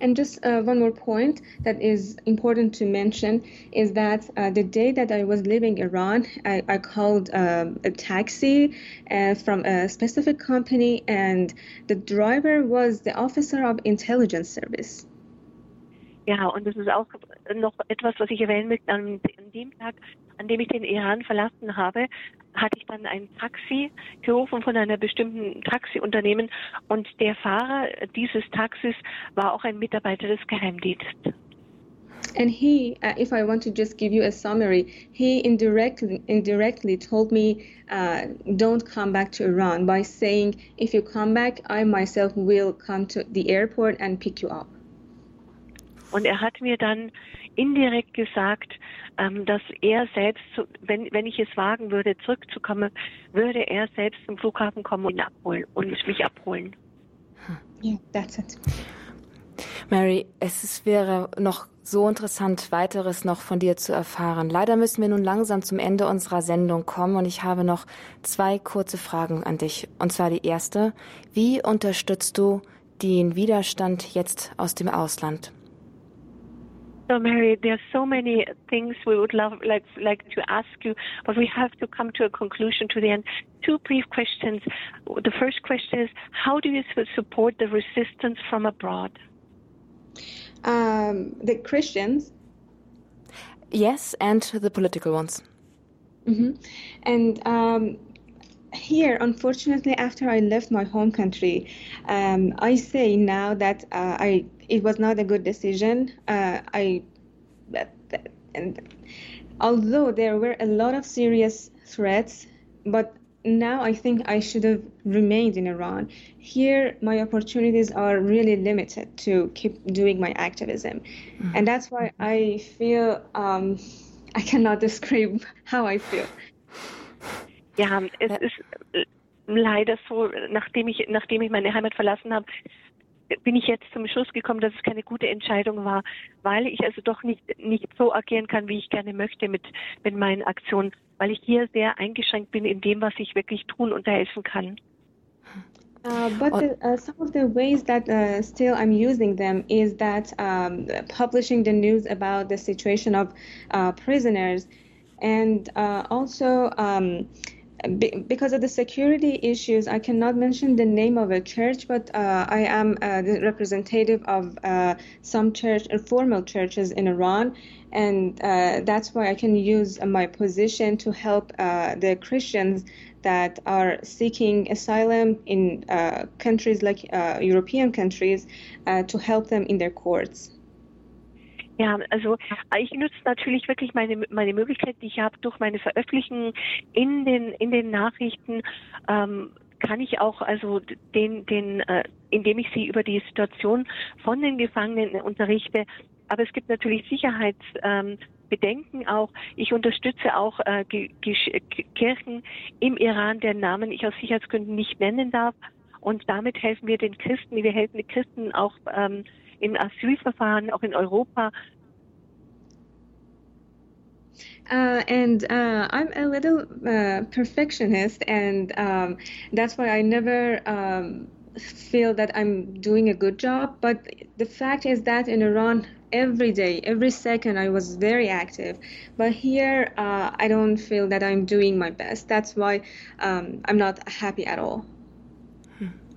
And just uh, one more point that is important to mention is that uh, the day that I was leaving Iran, I, I called um, a taxi uh, from a specific company, and the driver was the officer of intelligence service. Ja, und das ist auch noch etwas, was ich erwähnen möchte. An, an dem Tag, an dem ich den Iran verlassen habe, hatte ich dann ein Taxi gerufen von einer bestimmten Taxiunternehmen und der Fahrer dieses Taxis war auch ein Mitarbeiter des Geheimdienstes. And he, uh, if I want to just give you a summary, he indirectly indirectly told me, uh, "Don't come back to Iran," by saying, "If you come back, I myself will come to the airport and pick you up." Und er hat mir dann indirekt gesagt, ähm, dass er selbst, zu- wenn, wenn ich es wagen würde, zurückzukommen, würde er selbst zum Flughafen kommen und, abholen, und mich abholen. Yeah, that's it. Mary, es ist, wäre noch so interessant, weiteres noch von dir zu erfahren. Leider müssen wir nun langsam zum Ende unserer Sendung kommen und ich habe noch zwei kurze Fragen an dich. Und zwar die erste, wie unterstützt du den Widerstand jetzt aus dem Ausland? So, Mary, there are so many things we would love, like, like to ask you, but we have to come to a conclusion to the end. Two brief questions. The first question is, how do you support the resistance from abroad? Um, the Christians Yes, and the political ones. Mhm. And um, here, unfortunately, after I left my home country, um, I say now that uh, I it was not a good decision. Uh, I and although there were a lot of serious threats, but now I think I should have remained in Iran. Here, my opportunities are really limited to keep doing my activism, and that's why I feel um, [laughs] I cannot describe how I feel. Ja, es Ja. ist äh, leider so, nachdem ich, nachdem ich meine Heimat verlassen habe, bin ich jetzt zum Schluss gekommen, dass es keine gute Entscheidung war, weil ich also doch nicht, nicht so agieren kann, wie ich gerne möchte mit, mit meinen Aktionen, weil ich hier sehr eingeschränkt bin in dem, was ich wirklich tun und helfen kann. Uh, but the, uh, some of the ways that uh, still I'm using them is that um, publishing the news about the situation of uh, prisoners, and uh, also um, be, because of the security issues, I cannot mention the name of a church, but uh, I am the representative of some church, formal churches in Iran, and that's why I can use my position to help the Christians that are seeking asylum in uh, countries like uh, European countries uh, to help them in their courts. Ja, also ich nutze natürlich wirklich meine meine Möglichkeit, die ich habe durch meine Veröffentlichungen in den in den Nachrichten. Ähm, kann ich auch also den den äh, indem ich sie über die Situation von den Gefangenen unterrichte. Aber es gibt natürlich Sicherheits ähm, auch. Ich unterstütze auch äh, Kirchen im Iran, deren Namen ich aus Sicherheitsgründen nicht nennen darf. Und damit helfen wir den Christen. Wir helfen den Christen auch ähm, in Asylverfahren, auch in Europa. Uh, and uh, I'm a little uh, perfectionist, and um, that's why I never um, feel that I'm doing a good job. But the fact is that in Iran, every day, every second, I was very active. But here, uh, I don't feel that I'm doing my best. That's why um, I'm not happy at all.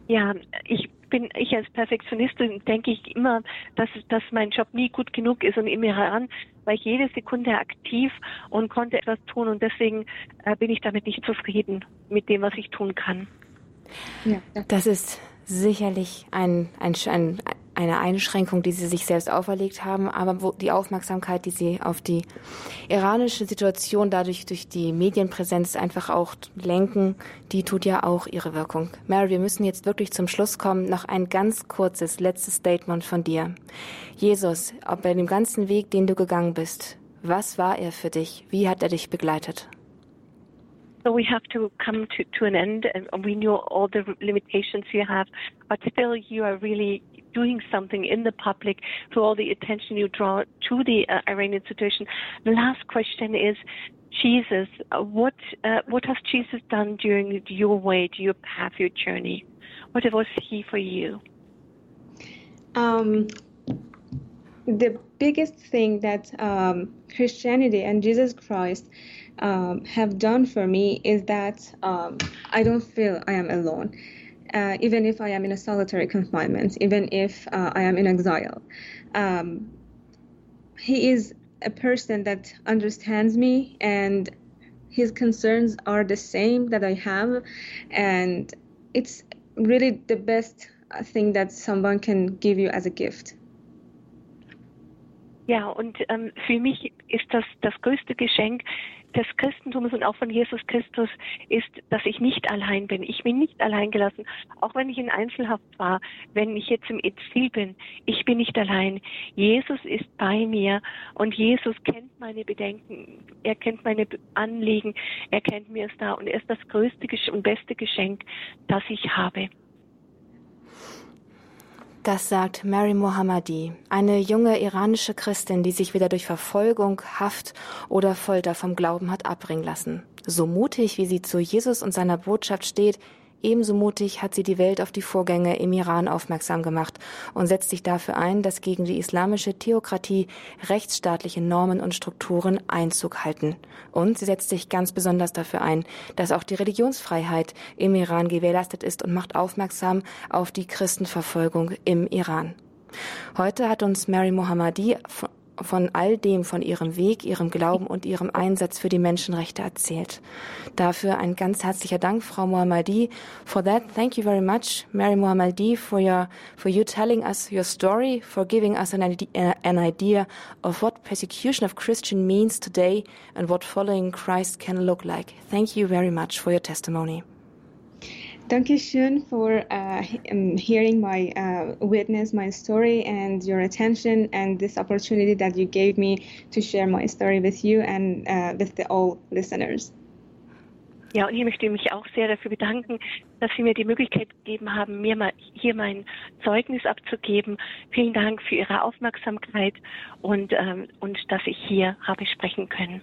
Ja, ich bin ich als Perfektionistin denke ich immer, dass dass mein Job nie gut genug ist und im Iran war ich jede Sekunde aktiv und konnte etwas tun und deswegen äh, bin ich damit nicht zufrieden mit dem, was ich tun kann. Ja, das ist sicherlich ein, ein, ein, eine Einschränkung, die sie sich selbst auferlegt haben, aber wo die Aufmerksamkeit, die sie auf die iranische Situation dadurch durch die Medienpräsenz einfach auch lenken, die tut ja auch ihre Wirkung. Mary, wir müssen jetzt wirklich zum Schluss kommen. Noch ein ganz kurzes letztes Statement von dir. Jesus, bei dem ganzen Weg, den du gegangen bist, was war er für dich? Wie hat er dich begleitet? So we have to come to, to an end, and we know all the limitations you have, but still you are really doing something in the public through all the attention you draw to the uh, Iranian situation. The last question is, Jesus, uh, what uh, what has Jesus done during your way, your path, your journey? What was He for you? Um, the biggest thing that um, Christianity and Jesus Christ um, have done for me is that um, I don't feel I am alone. Uh, even if I am in a solitary confinement, even if uh, I am in exile. Um, he is a person that understands me and his concerns are the same that I have. And it's really the best thing that someone can give you as a gift. Ja, und ähm, für mich ist das das größte Geschenk, des Christentums und auch von Jesus Christus ist, dass ich nicht allein bin. Ich bin nicht allein gelassen, auch wenn ich in Einzelhaft war, wenn ich jetzt im Exil bin. Ich bin nicht allein. Jesus ist bei mir und Jesus kennt meine Bedenken, er kennt meine Anliegen, er kennt mir es da und er ist das größte und beste Geschenk, das ich habe. Das sagt Mary Mohammadi, eine junge iranische Christin, die sich weder durch Verfolgung, Haft oder Folter vom Glauben hat abbringen lassen. So mutig, wie sie zu Jesus und seiner Botschaft steht, Ebenso mutig hat sie die Welt auf die Vorgänge im Iran aufmerksam gemacht und setzt sich dafür ein, dass gegen die islamische Theokratie rechtsstaatliche Normen und Strukturen Einzug halten. Und sie setzt sich ganz besonders dafür ein, dass auch die Religionsfreiheit im Iran gewährleistet ist und macht aufmerksam auf die Christenverfolgung im Iran. Heute hat uns Mary Mohammadi von all dem, von ihrem Weg, ihrem Glauben und ihrem Einsatz für die Menschenrechte erzählt. Dafür ein ganz herzlicher Dank, Frau Mohammadi. For that, thank you very much, Mary Mohammadi, for your, for you telling us your story, for giving us an idea, an idea of what persecution of Christian means today and what following Christ can look like. Thank you very much for your testimony. Dankeschön for uh, hearing my uh, witness, my story, and your attention, and this opportunity that you gave me to share my story with you and uh, with the all listeners. Ja, und ich möchte mich auch sehr dafür bedanken, dass Sie mir die Möglichkeit gegeben haben, mir mal hier mein Zeugnis abzugeben. Vielen Dank für Ihre Aufmerksamkeit und, ähm, und dass ich hier habe sprechen können.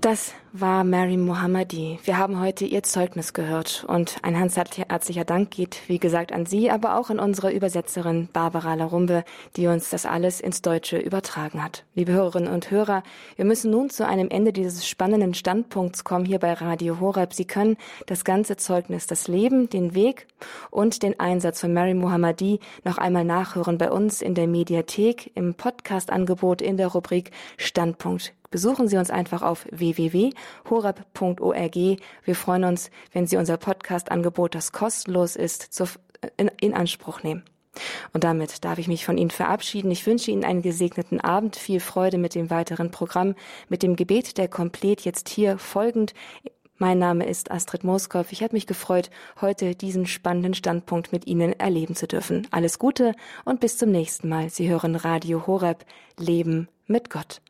Das war Mary Mohammadi. Wir haben heute ihr Zeugnis gehört und ein herzlicher Dank geht, wie gesagt, an Sie, aber auch an unsere Übersetzerin Barbara Larumbe, die uns das alles ins Deutsche übertragen hat. Liebe Hörerinnen und Hörer, wir müssen nun zu einem Ende dieses spannenden Standpunkts kommen hier bei Radio Horeb. Sie können das ganze Zeugnis, das Leben, den Weg und den Einsatz von Mary Mohammadi noch einmal nachhören bei uns in der Mediathek, im Podcast-Angebot in der Rubrik Standpunkt besuchen Sie uns einfach auf www.horab.org. Wir freuen uns, wenn Sie unser Podcast-Angebot, das kostenlos ist, in, in Anspruch nehmen. Und damit darf ich mich von Ihnen verabschieden. Ich wünsche Ihnen einen gesegneten Abend, viel Freude mit dem weiteren Programm, mit dem Gebet der Komplett jetzt hier folgend. Mein Name ist Astrid Moskow. Ich habe mich gefreut, heute diesen spannenden Standpunkt mit Ihnen erleben zu dürfen. Alles Gute und bis zum nächsten Mal. Sie hören Radio Horeb Leben mit Gott.